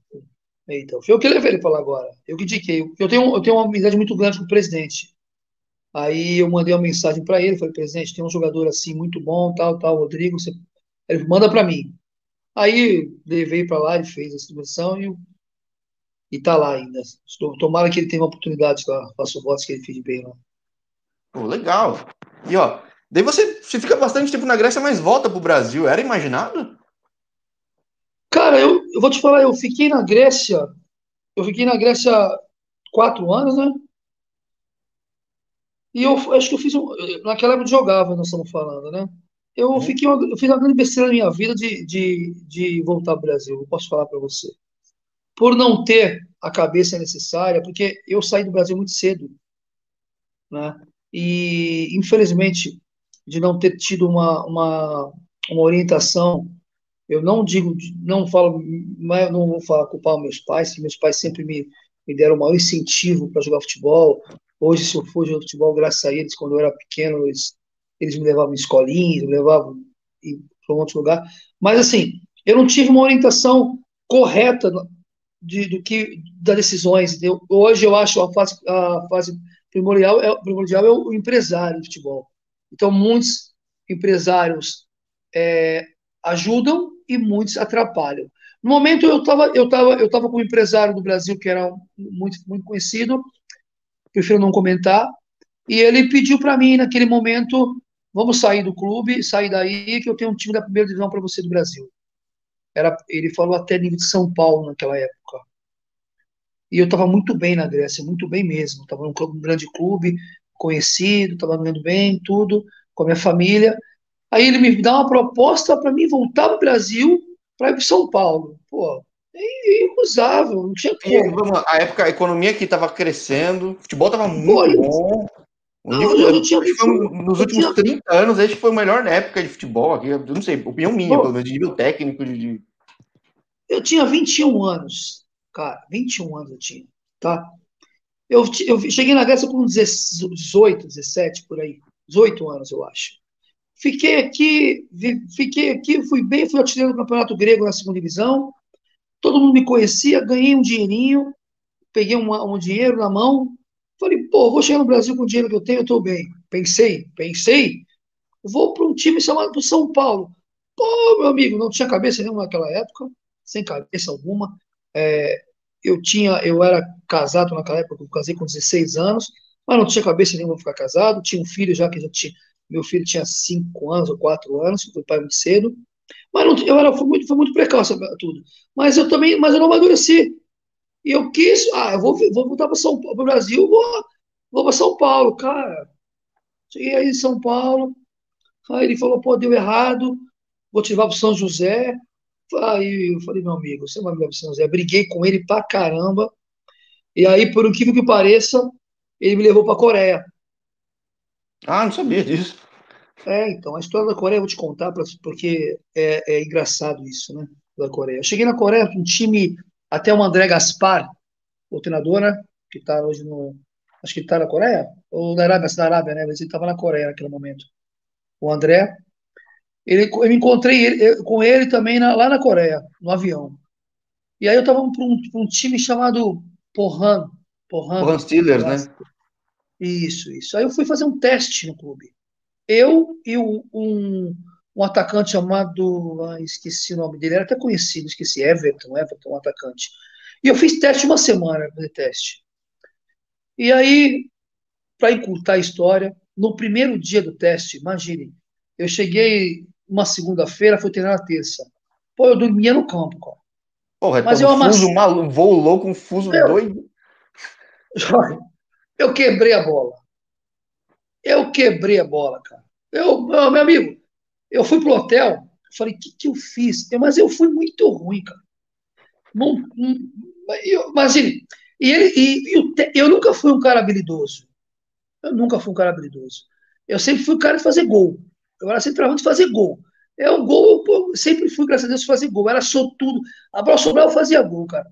Então, foi eu que levei ele para lá agora. Eu que indiquei. Eu tenho, eu tenho uma amizade muito grande com o presidente. Aí eu mandei uma mensagem para ele, falei, presidente, tem um jogador assim muito bom, tal, tal, Rodrigo, você... ele manda para mim. Aí levei para lá, ele fez a distribuição e, e tá lá ainda. Tomara que ele tenha uma oportunidade com a, com a votos que ele fez bem lá. Pô, legal. E ó, Daí você, você fica bastante tempo na Grécia, mas volta para o Brasil. Era imaginado? Cara, eu, eu vou te falar, eu fiquei na Grécia. Eu fiquei na Grécia quatro anos, né? E eu acho que eu fiz. Naquela época eu jogava, nós estamos falando, né? Eu, uhum. fiquei uma, eu fiz uma grande besteira na minha vida de, de, de voltar ao Brasil. Eu posso falar para você. por não ter a cabeça necessária, porque eu saí do Brasil muito cedo, né? E, infelizmente, de não ter tido uma, uma, uma orientação, eu não digo, não falo, não vou falar culpar meus pais, meus pais sempre me, me deram o maior incentivo para jogar futebol. Hoje, se eu for jogar futebol, graças a eles, quando eu era pequeno, eles, eles me levavam em escolinhas, me levavam para um outro lugar. Mas, assim, eu não tive uma orientação correta de, do que das decisões. Hoje eu acho a fase, a fase primordial, é, primordial é o empresário de futebol. Então, muitos empresários é, ajudam e muitos atrapalham. No momento, eu estava eu tava, eu tava com um empresário do Brasil que era muito, muito conhecido, prefiro não comentar, e ele pediu para mim, naquele momento, vamos sair do clube, sair daí, que eu tenho um time da primeira divisão para você do Brasil. Era, ele falou até nível de São Paulo naquela época. E eu estava muito bem na Grécia, muito bem mesmo. Estava num clube, um grande clube, conhecido, estava ganhando bem, tudo, com a minha família. Aí ele me dá uma proposta para mim voltar para o Brasil para ir para São Paulo. Pô, é inusável, não tinha como. a época, a economia aqui estava crescendo, o futebol estava muito Pô, bom. Não, nível, eu tinha, nos últimos tinha... 30 anos, esse foi a melhor época de futebol aqui. Eu não sei, opinião minha, Pô, pelo menos, de nível técnico. De... Eu tinha 21 anos, cara, 21 anos eu tinha, tá? Eu, eu cheguei na Grécia com 18, 17, por aí. 18 anos, eu acho. Fiquei aqui, fiquei aqui, fui bem, fui artilheiro do Campeonato Grego na segunda divisão. Todo mundo me conhecia, ganhei um dinheirinho, peguei um, um dinheiro na mão. Falei, pô, vou chegar no Brasil com o dinheiro que eu tenho, eu estou bem. Pensei, pensei, vou para um time chamado São Paulo. Pô, meu amigo, não tinha cabeça nenhuma naquela época, sem cabeça alguma. É, eu tinha, eu era casado naquela época, eu casei com 16 anos, mas não tinha cabeça nenhuma para ficar casado, tinha um filho já que já tinha, meu filho tinha 5 anos ou 4 anos, foi pai muito cedo, mas não, eu era, fui muito, fui muito precoce tudo, mas eu também, mas eu não amadureci, e eu quis, ah, eu vou, vou voltar para São Paulo, para o Brasil, vou, vou para São Paulo, cara, cheguei aí em São Paulo, aí ele falou, pô, deu errado, vou te levar para São José, Aí eu falei, meu amigo, você vai me levar São José. Briguei com ele pra caramba. E aí, por incrível que pareça, ele me levou pra Coreia. Ah, não sabia disso. É, então, a história da Coreia eu vou te contar, porque é, é engraçado isso, né? Da Coreia. Eu cheguei na Coreia com um time, até o André Gaspar, o treinador, né? Que tá hoje no. Acho que ele tá na Coreia? Ou na Arábia, na Arábia, né? Mas ele tava na Coreia naquele momento. O André, ele, eu me encontrei ele, com ele também na, lá na Coreia, no avião. E aí eu estava para um, um, time chamado Porran. Porran, Porran Steelers, né? Isso, isso. Aí eu fui fazer um teste no clube. Eu e um, um atacante chamado. Ah, esqueci o nome dele, era até conhecido, esqueci. Everton, Everton, um atacante. E eu fiz teste uma semana, fazer teste. E aí, para encurtar a história, no primeiro dia do teste, imagine, eu cheguei uma segunda-feira, fui treinar na terça. Pô, eu dormia no campo, cara. Porra, Mas é um fuso amass... maluco, voo louco, um fuso eu... doido. Eu quebrei a bola. Eu quebrei a bola, cara. Eu, meu, amigo, eu fui pro hotel, falei, o que, que eu fiz? Eu, mas eu fui muito ruim, cara. Não, não, eu, imagine, e, ele, e, e eu nunca fui um cara habilidoso. Eu nunca fui um cara habilidoso. Eu sempre fui um cara de fazer gol. Eu era centroavante fazer gol. É o gol, eu sempre fui, graças a Deus, fazer gol. Era tudo. A bola sobrava, eu fazia gol, cara.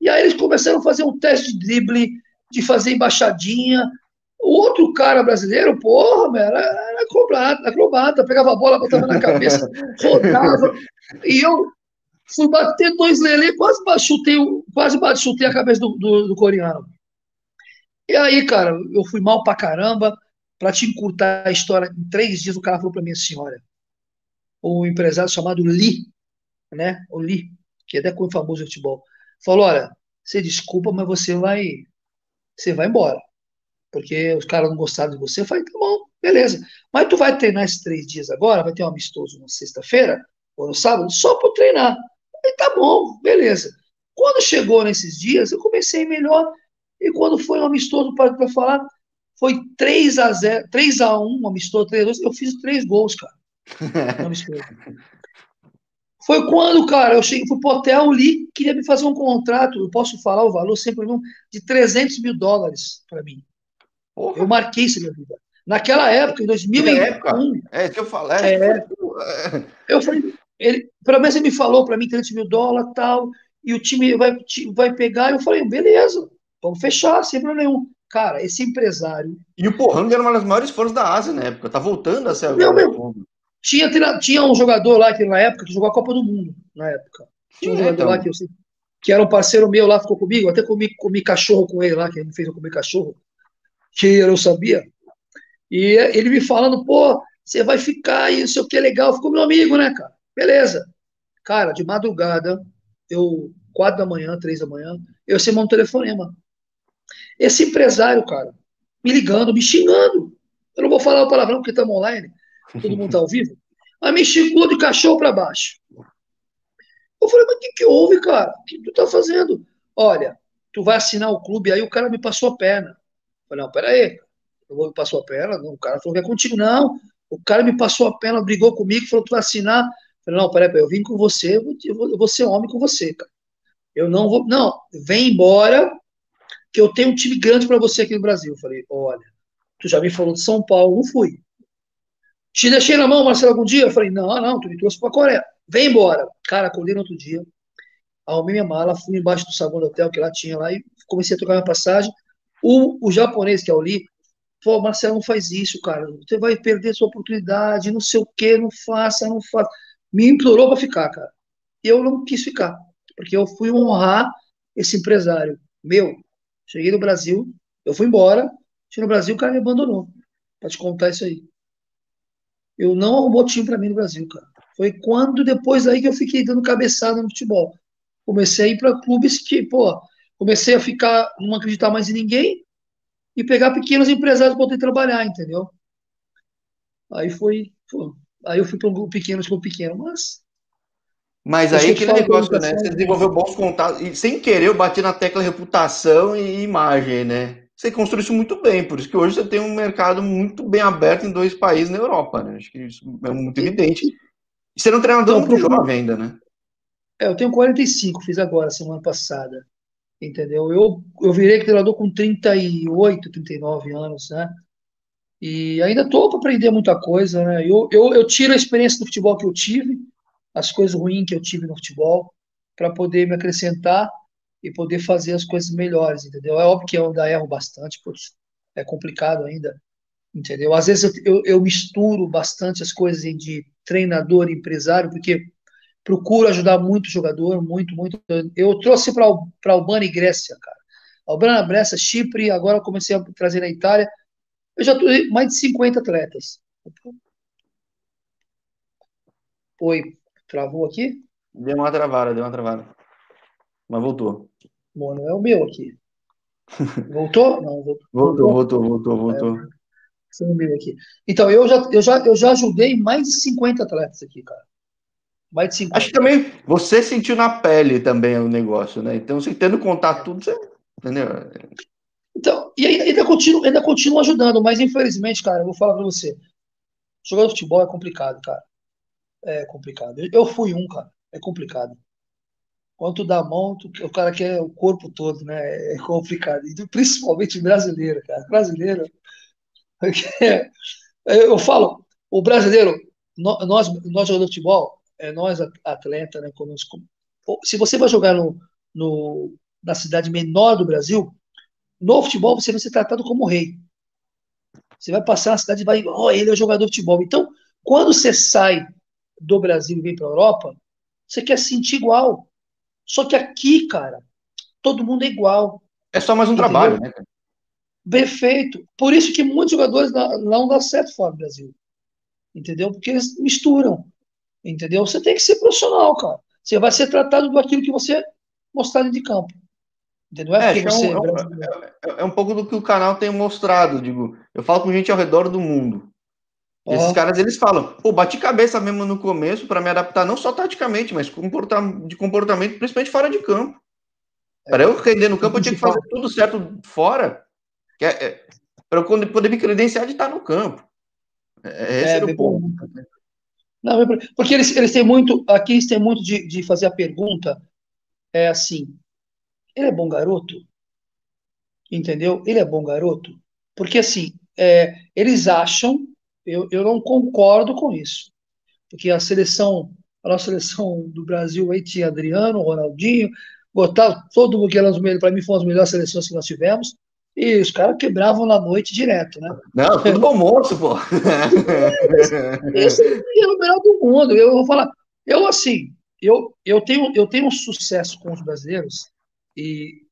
E aí eles começaram a fazer um teste de drible, de fazer embaixadinha. O outro cara brasileiro, porra, era, era acrobata, acrobata, pegava a bola, botava na cabeça, rodava. E eu fui bater dois lele, quase chutei, quase chutei a cabeça do, do, do coreano. E aí, cara, eu fui mal pra caramba. Para te encurtar a história, em três dias o cara falou para minha senhora, um empresário chamado Lee, né? O Lee, que é até com famoso no futebol, falou: olha, você desculpa, mas você vai, você vai embora, porque os caras não gostaram de você. Eu falei, tá bom, beleza. Mas tu vai treinar esses três dias agora, vai ter um amistoso na sexta-feira ou no sábado, só para treinar. Eu falei, tá bom, beleza. Quando chegou nesses dias, eu comecei melhor. E quando foi um amistoso para falar, foi 3 a 0 3 a 1 amistoso, 3 a 2, eu fiz três gols, cara. Foi quando, cara, eu cheguei, fui pro hotel, li, queria me fazer um contrato, eu posso falar o valor, sempre não, de 300 mil dólares para mim. Porra. Eu marquei isso na minha vida. Naquela época, em 2001. Época, é que eu falei. É, é, eu falei, ele, pelo menos ele me falou para mim 300 mil dólares tal, e o time vai, vai pegar. Eu falei, beleza, vamos fechar, sem problema nenhum. Cara, esse empresário. E o Pohang era uma das maiores forças da Ásia na época, tá voltando a ser. Meu, meu, tinha, tinha um jogador lá que na época que jogou a Copa do Mundo, na época. Tinha um jogador então. lá que eu sei, que era um parceiro meu lá, ficou comigo, até comi, comi cachorro com ele lá, que ele me fez eu comer cachorro, que eu sabia. E ele me falando, pô, você vai ficar aí, não sei o que, legal, ficou meu amigo, né, cara? Beleza. Cara, de madrugada, eu, quatro da manhã, três da manhã, eu recebi um telefonema. Esse empresário, cara, me ligando, me xingando. Eu não vou falar o palavrão porque estamos online todo mundo está ao vivo, mas me xingou de cachorro para baixo. Eu falei, mas o que, que houve, cara? O que tu tá fazendo? Olha, tu vai assinar o clube, aí o cara me passou a perna. Eu falei, não, peraí, eu vou me passou a perna, o cara falou que é contigo, não. O cara me passou a perna, brigou comigo, falou, tu vai assinar. Eu falei, não, peraí eu vim com você, eu vou, eu vou ser homem com você, cara. Eu não vou, não, vem embora, que eu tenho um time grande para você aqui no Brasil. Eu falei, olha, tu já me falou de São Paulo, não fui. Te deixei na mão, Marcelo, algum dia? Eu falei, não, não, tu me trouxe para Coreia. Vem embora. Cara, acordei no outro dia, arrumei minha mala, fui embaixo do saguão do hotel que lá tinha lá e comecei a trocar minha passagem. O, o japonês, que é o Lee, falou, Marcelo, não faz isso, cara. Você vai perder sua oportunidade, não sei o quê, não faça, não faça. Me implorou para ficar, cara. Eu não quis ficar, porque eu fui honrar esse empresário. Meu, cheguei no Brasil, eu fui embora, cheguei no Brasil, o cara me abandonou. Pra te contar isso aí. Eu não arrumou time para mim no Brasil, cara. Foi quando depois aí que eu fiquei dando cabeçada no futebol. Comecei a ir para clubes que, pô, comecei a ficar, não acreditar mais em ninguém e pegar pequenos empresários para poder trabalhar, entendeu? Aí foi, pô, aí eu fui para um grupo pequeno, grupo pequeno, mas mas aí aquele negócio, né? Você desenvolveu bons contatos e sem querer eu bati na tecla reputação e imagem, né? Você construiu isso muito bem, por isso que hoje você tem um mercado muito bem aberto em dois países na Europa, né? Acho que isso é muito evidente. E você é um treinador muito jovem ainda, né? É, eu tenho 45, fiz agora, semana passada. Entendeu? Eu, eu virei treinador com 38, 39 anos, né? E ainda estou para aprender muita coisa, né? Eu, eu, eu tiro a experiência do futebol que eu tive, as coisas ruins que eu tive no futebol, para poder me acrescentar e poder fazer as coisas melhores, entendeu? É óbvio que eu ainda erro bastante, putz, é complicado ainda, entendeu? Às vezes eu, eu, eu misturo bastante as coisas de treinador e empresário, porque procuro ajudar muito o jogador, muito, muito. Eu trouxe para Albânia e Grécia, cara. Albânia, Grécia, Chipre, agora comecei a trazer na Itália. Eu já trouxe mais de 50 atletas. Oi, travou aqui? Deu uma travada, deu uma travada. Mas voltou. Bom, não é o meu aqui. Voltou? Não, voltou. Voltou, voltou, voltou, voltou. É, o meu aqui. Então, eu já, eu, já, eu já ajudei mais de 50 atletas aqui, cara. Mais de 50. Acho que também você sentiu na pele também o negócio, né? Então, você tendo contato tudo, você. Entendeu? Então, e ainda continuo, ainda continuo ajudando, mas infelizmente, cara, eu vou falar pra você. Jogar futebol é complicado, cara. É complicado. Eu fui um, cara. É complicado. Quanto da mão, o cara quer o corpo todo, né? É complicado. E principalmente brasileiro, cara. Brasileiro. Eu falo, o brasileiro, nós, nós jogadores de futebol, é nós atleta, né? se você vai jogar no, no, na cidade menor do Brasil, no futebol você vai ser tratado como rei. Você vai passar na cidade e vai, oh, ele é jogador de futebol. Então, quando você sai do Brasil e vem para a Europa, você quer se sentir igual. Só que aqui, cara, todo mundo é igual. É só mais um entendeu? trabalho, né? Perfeito. Por isso que muitos jogadores não dão certo fora do Brasil. Entendeu? Porque eles misturam. Entendeu? Você tem que ser profissional, cara. Você vai ser tratado do aquilo que você mostrar de campo. Entendeu? É, é, você é, um, é, é, é, um pouco do que o canal tem mostrado. Digo, eu falo com gente ao redor do mundo. Esses caras, eles falam, pô, bati cabeça mesmo no começo para me adaptar não só taticamente, mas de comportamento, principalmente fora de campo. É. Para eu render no campo, eu tinha que fazer tudo certo fora, é, é para eu poder me credenciar de estar no campo. É, esse é, o ponto. Não, porque eles, eles têm muito, aqui eles têm muito de, de fazer a pergunta, é assim, ele é bom garoto? Entendeu? Ele é bom garoto? Porque assim, é, eles acham, eu, eu não concordo com isso, porque a seleção, a nossa seleção do Brasil aí tinha Adriano, Ronaldinho, botar todo mundo que era para mim foi uma das melhores seleções que nós tivemos, e os caras quebravam na noite direto, né? Não, tudo bom moço, pô. Esse é o melhor do mundo. Eu vou falar, eu assim, eu, eu, tenho, eu tenho um sucesso com os brasileiros, e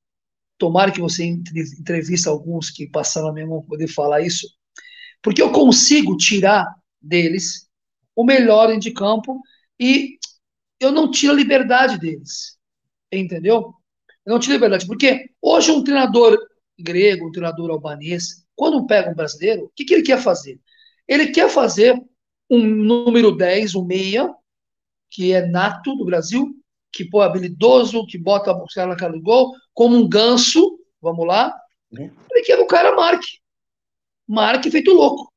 tomara que você entrevista alguns que passaram a minha mão poder falar isso, porque eu consigo tirar deles o melhor de campo e eu não tiro a liberdade deles, entendeu? Eu não tiro a liberdade, porque hoje um treinador grego, um treinador albanês, quando pega um brasileiro, o que, que ele quer fazer? Ele quer fazer um número 10, um meia, que é nato do Brasil, que pô, habilidoso, que bota o cara na cara do gol, como um ganso, vamos lá, uhum. ele quer que o cara marque. Marque feito louco.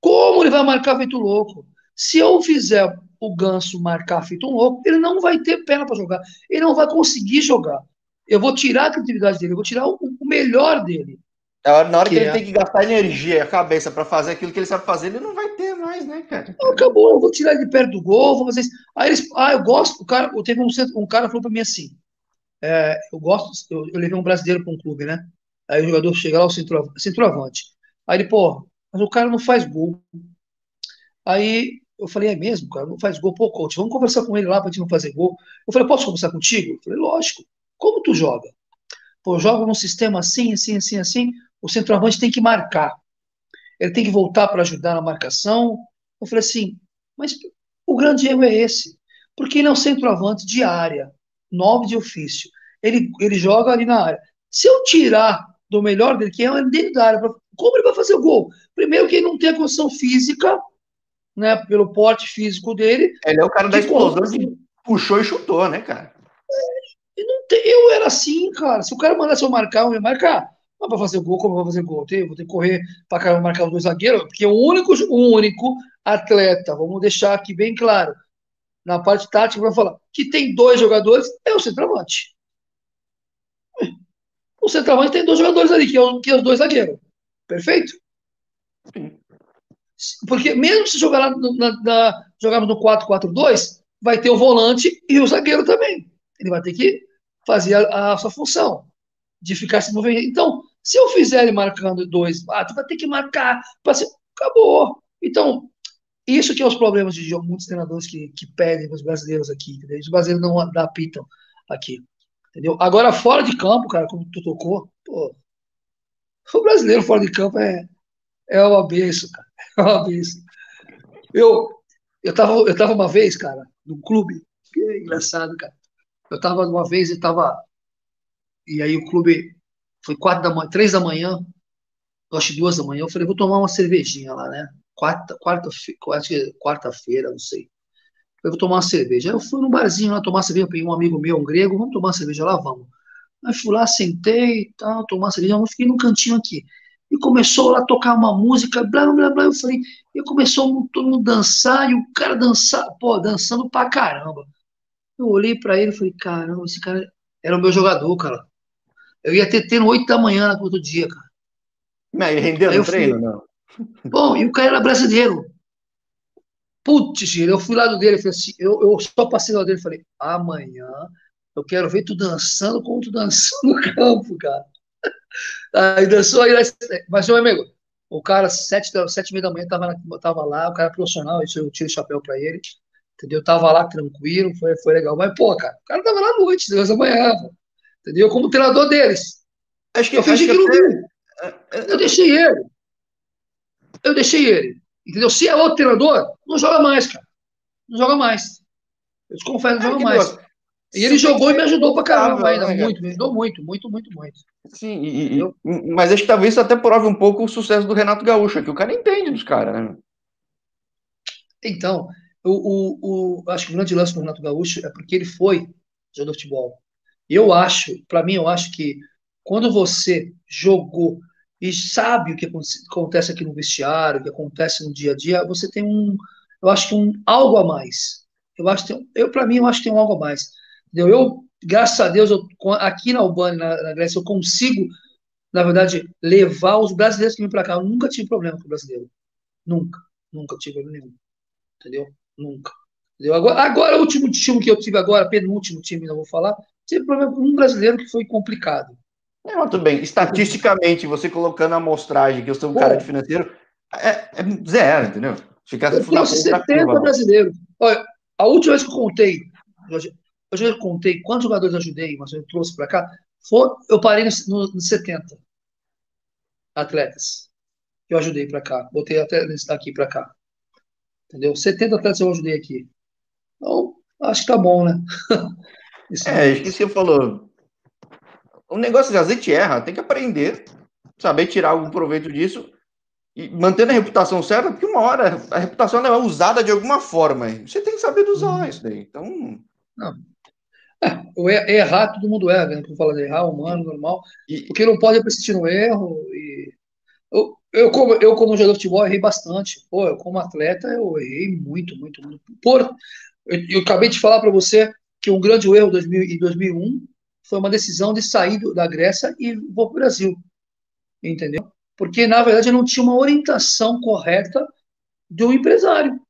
Como ele vai marcar feito louco? Se eu fizer o ganso marcar feito um louco, ele não vai ter perna para jogar. Ele não vai conseguir jogar. Eu vou tirar a criatividade dele, eu vou tirar o, o melhor dele. É na hora que, que ele é... tem que gastar energia, a cabeça para fazer aquilo que ele sabe fazer, ele não vai ter mais, né, cara? Acabou, eu vou tirar ele de perto do gol, vou fazer isso. Aí eles, ah, eu gosto, o cara, teve um, um cara falou para mim assim, é, eu gosto, eu, eu, levei um brasileiro para um clube, né? Aí o jogador chega lá, o centro, centroavante. Aí ele, pô, mas o cara não faz gol. Aí eu falei, é mesmo, cara, não faz gol. Pô, coach, vamos conversar com ele lá pra gente não fazer gol. Eu falei, posso conversar contigo? Eu falei, lógico. Como tu joga? Pô, joga num sistema assim, assim, assim, assim o centroavante tem que marcar. Ele tem que voltar para ajudar na marcação. Eu falei assim, mas o grande erro é esse. Porque ele é um centroavante de área, nove de ofício. Ele, ele joga ali na área. Se eu tirar do melhor dele, que é dentro da área, como ele vai fazer o gol? Primeiro que ele não tem a condição física, né, pelo porte físico dele. Ele é o cara da explosão que puxou e chutou, né, cara? É, eu era assim, cara. Se o cara mandasse eu marcar, eu ia marcar. Mas para fazer gol, como eu vou fazer gol? Eu vou ter que correr para marcar os dois zagueiros, porque o único, o único atleta, vamos deixar aqui bem claro, na parte tática, para falar que tem dois jogadores, é o centroavante. O centroavante tem dois jogadores ali, que é, o, que é os dois zagueiros. Perfeito? Porque mesmo se jogar lá na, na, jogarmos no 4-4-2, vai ter o volante e o zagueiro também. Ele vai ter que fazer a, a sua função de ficar se movendo. Então, se eu fizer ele marcando dois, ah, tu vai ter que marcar, ser... acabou. Então, isso que é os problemas de muitos treinadores que, que pedem os brasileiros aqui, entendeu? Os brasileiros não adaptam aqui, entendeu? Agora, fora de campo, cara, como tu tocou, pô, o brasileiro fora de campo é, é uma benção, cara, é uma benção. Eu, eu, tava, eu tava uma vez, cara, num clube, que é engraçado, cara, eu tava uma vez e tava e aí o clube foi quatro da manhã, três da manhã, acho duas da manhã. Eu falei, vou tomar uma cervejinha lá, né? Quarta, quarta, quarta-feira, não sei. Eu vou tomar uma cerveja. Aí eu fui no barzinho lá tomar cerveja, peguei um amigo meu, um grego, vamos tomar cerveja lá, vamos. Aí fui lá, sentei e tal, tomar cerveja, eu fiquei num cantinho aqui. E começou lá a tocar uma música, blá, blá, blá, eu falei, e começou todo mundo dançar, e o cara dançar, pô, dançando pra caramba. Eu olhei pra ele e falei, caramba, esse cara era o meu jogador, cara. Eu ia ter treino 8 da manhã no outro dia, cara. Mas rendeu no treino, não? Bom, e o cara era brasileiro. Putz, eu fui lá do dele, falei assim, eu, eu só passei lá dele e falei, amanhã eu quero ver tu dançando como tu dançou no campo, cara. Aí dançou, aí, mas meu amigo, o cara, sete, sete e meia da manhã, tava, tava lá, o cara profissional, isso eu tiro o chapéu pra ele, entendeu? Tava lá tranquilo, foi, foi legal. Mas, pô, cara, o cara tava lá à noite, duas da manhã, entendeu? Como treinador deles. Acho que eu fingi que, que não vi. É, é, eu deixei ele. Eu deixei ele. Entendeu? Se é outro treinador, não joga mais, cara. Não joga mais. Eu te confesso, não é, joga mais. E ele jogou e me ajudou pra caramba ainda. Né, muito, me ajudou muito, muito, muito, muito. Sim, e, e, mas acho que talvez isso até prove um pouco o sucesso do Renato Gaúcho, que o cara entende dos caras, né? Então, o, o, o, acho que o grande lance do Renato Gaúcho é porque ele foi jogador de futebol. Eu acho, para mim, eu acho que quando você jogou e sabe o que acontece aqui no vestiário, o que acontece no dia a dia, você tem um, eu acho que um algo a mais. Eu acho que eu para mim eu acho que tem um algo a mais. Entendeu? Eu, graças a Deus, eu, aqui na Albânia, na, na Grécia, eu consigo, na verdade, levar os brasileiros que vêm para cá. Eu nunca tive problema com o brasileiro. Nunca, nunca tive problema nenhum. Entendeu? Nunca. Entendeu? Agora, agora, o último time que eu tive agora, penúltimo time, não vou falar, tive problema com um brasileiro que foi complicado. Não, tudo bem. Estatisticamente, você colocando a amostragem que eu sou um cara de financeiro, é, é zero, entendeu? Ficar eu trouxe 70 brasileiros. Olha, a última vez que eu contei, eu já contei quantos jogadores eu ajudei, mas eu trouxe para cá, foi, eu parei nos no, no 70 atletas que eu ajudei para cá. Botei até aqui para cá. Entendeu? 70 atletas eu ajudei aqui. Então, acho que tá bom, né? é, acho que você falou. O negócio de a gente erra, tem que aprender, saber tirar algum proveito disso e mantendo a reputação certa, porque uma hora a reputação é usada de alguma forma. Você tem que saber usar isso daí. Então. Não. É, errar, todo mundo erra, né? Quando fala de errar, humano, normal. E, porque não pode persistir no erro. E... Eu, eu, como, eu, como jogador de futebol, errei bastante. Pô, eu, como atleta, eu errei muito, muito, muito. Por, eu, eu acabei de falar para você que um grande erro em 2001 foi uma decisão de sair da Grécia e vou para o Brasil. Entendeu? Porque, na verdade, eu não tinha uma orientação correta um empresário.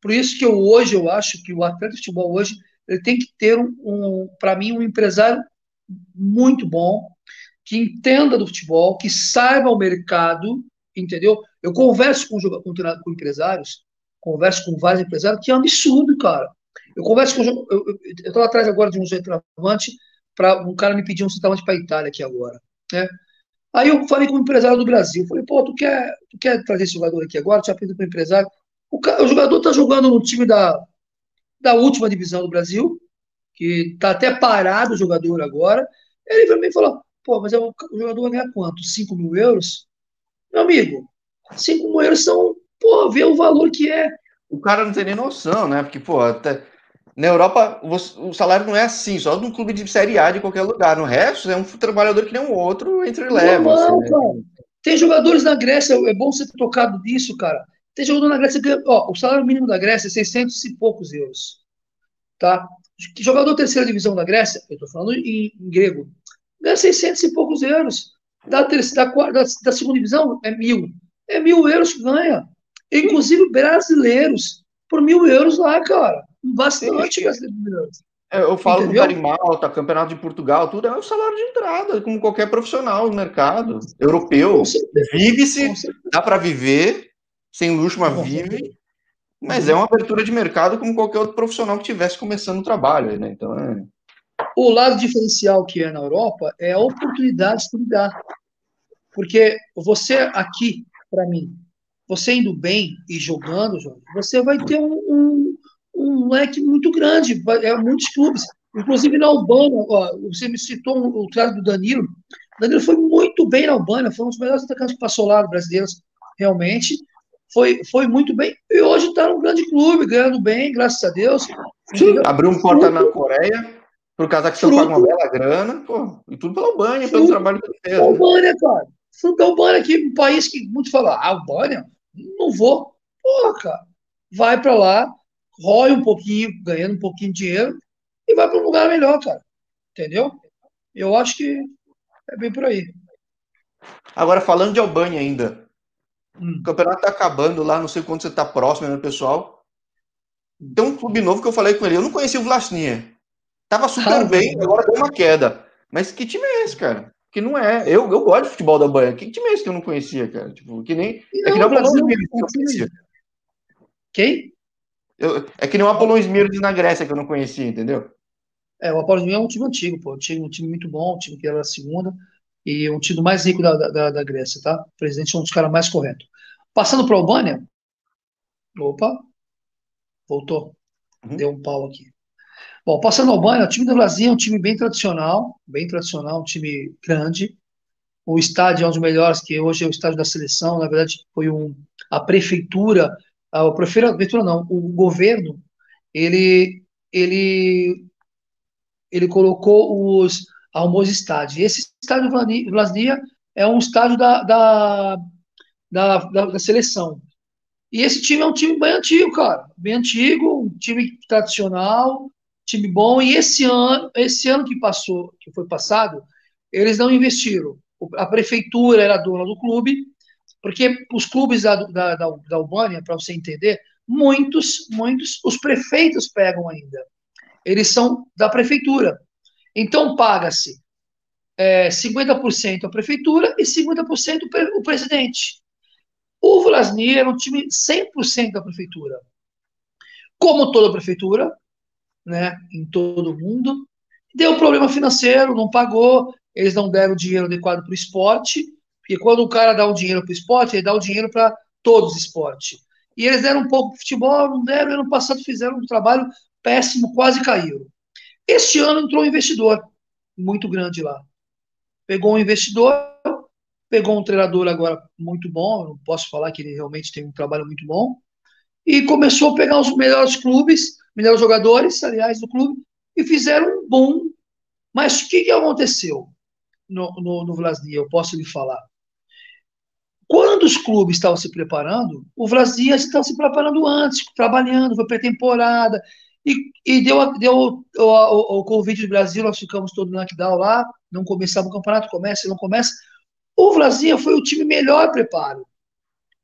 Por isso que eu, hoje eu acho que o atleta de futebol hoje ele tem que ter, um, um para mim, um empresário muito bom, que entenda do futebol, que saiba o mercado, entendeu? Eu converso com, com, com empresários, converso com vários empresários, que é um absurdo, cara. Eu converso com. Eu estou atrás agora de um centroavante, para um cara me pedir um centroavante para Itália aqui agora. Né? Aí eu falei com o empresário do Brasil, falei, pô, tu quer, tu quer trazer esse jogador aqui agora? Tinha pedido para o empresário. O, jogador está jogando no time da, da última divisão do Brasil, que está até parado o jogador agora. Ele para mim falou, pô, mas é o, o jogador vai ganhar quanto? 5 mil euros? Meu amigo, 5 mil euros são, pô, vê o valor que é. O cara não tem nem noção, né? Porque, pô, até na Europa, o salário não é assim, só num clube de Série A de qualquer lugar. No resto, é um trabalhador que nem um outro entre level. Não, assim, né? Tem jogadores na Grécia, é bom você ter tocado disso, cara. Tem jogador na Grécia que, ó, o salário mínimo da Grécia é 600 e poucos euros. Tá? Jogador terceira divisão da Grécia, eu tô falando em, em grego, ganha 600 e poucos euros. Da, terceira, da, da, da segunda divisão é mil. É mil euros que ganha. Inclusive brasileiros por mil euros lá, cara. Bastante. É, eu falo Entendeu? com Carimalta, Campeonato de Portugal, tudo é um salário de entrada, como qualquer profissional no mercado europeu. Vive-se, dá para viver, sem luxo, mas vive. Mas é uma abertura de mercado como qualquer outro profissional que estivesse começando o trabalho, né? Então é... O lado diferencial que é na Europa é a oportunidade que dá. Porque você aqui, para mim, você indo bem e jogando, você vai ter um, um, um leque muito grande, é muitos clubes. Inclusive na Albânia, ó, você me citou o caso do Danilo. O Danilo foi muito bem na Albânia, foi um dos melhores atacantes que passou lá, brasileiros, realmente. Foi, foi muito bem. E hoje está num grande clube, ganhando bem, graças a Deus. Sim, abriu um porta na Coreia, por causa que você paga uma bela grana, pô, e tudo pela Albânia, pelo trabalho que ele fez. Albânia, cara. Fruto da Albânia, aqui, um país que muito fala, ah, Albânia? Não vou. Porra, cara. Vai para lá, rói um pouquinho, ganhando um pouquinho de dinheiro e vai para um lugar melhor, cara. Entendeu? Eu acho que é bem por aí. Agora, falando de Albânia ainda. Hum. O campeonato tá acabando lá, não sei quando você tá próximo, né, pessoal? Tem um clube novo que eu falei com ele. Eu não conhecia o Vlasnia. Tava super ah, bem, agora deu uma queda. Mas que time é esse, cara? Que não é. Eu, eu gosto de futebol da Albânia. Que time é esse que eu não conhecia, cara? Tipo, que nem. Não, é que não é o que conhecia. Quem? Eu, é que nem o Apollon Smirdes na Grécia, que eu não conhecia, entendeu? É, o Apollon Smirdes é um time antigo, pô. Um time, um time muito bom, um time que era a segunda, e um time mais rico da, da, da Grécia, tá? O presidente é um dos caras mais corretos. Passando para a Albânia. Opa, voltou. Uhum. Deu um pau aqui. Bom, passando a Albânia, o time do Brasil é um time bem tradicional, bem tradicional, um time grande. O estádio é um dos melhores, que hoje é o estádio da seleção, na verdade foi um, a prefeitura a prefeitura não, o governo, ele, ele, ele colocou os almoços estádios. Esse estádio Vlasnia é um estádio da, da, da, da, da seleção. E esse time é um time bem antigo, cara. Bem antigo, um time tradicional, time bom. E esse ano, esse ano que passou, que foi passado, eles não investiram. A prefeitura era dona do clube, porque os clubes da, da, da, da Albânia, para você entender, muitos, muitos, os prefeitos pegam ainda. Eles são da prefeitura. Então paga-se é, 50% a prefeitura e 50% o presidente. O Vlasny era um time 100% da prefeitura. Como toda prefeitura, né, em todo o mundo, deu problema financeiro, não pagou, eles não deram dinheiro adequado para o esporte, porque quando o cara dá o dinheiro para o esporte, ele dá o dinheiro para todos os esportes. E eles deram um pouco de futebol, não deram, e ano passado fizeram um trabalho péssimo, quase caíram. Este ano entrou um investidor muito grande lá. Pegou um investidor, pegou um treinador agora muito bom, não posso falar que ele realmente tem um trabalho muito bom, e começou a pegar os melhores clubes, melhores jogadores, aliás, do clube, e fizeram um bom. Mas o que, que aconteceu no, no, no Vlasnia? Eu posso lhe falar. Quando os clubes estavam se preparando, o Vlasnia estava se preparando antes, trabalhando, foi pré-temporada, e, e, deu, deu o, o, o, convite do Brasil, nós ficamos todos no lockdown lá, não começava o campeonato, começa, não começa. O Vlasinha foi o time melhor preparo.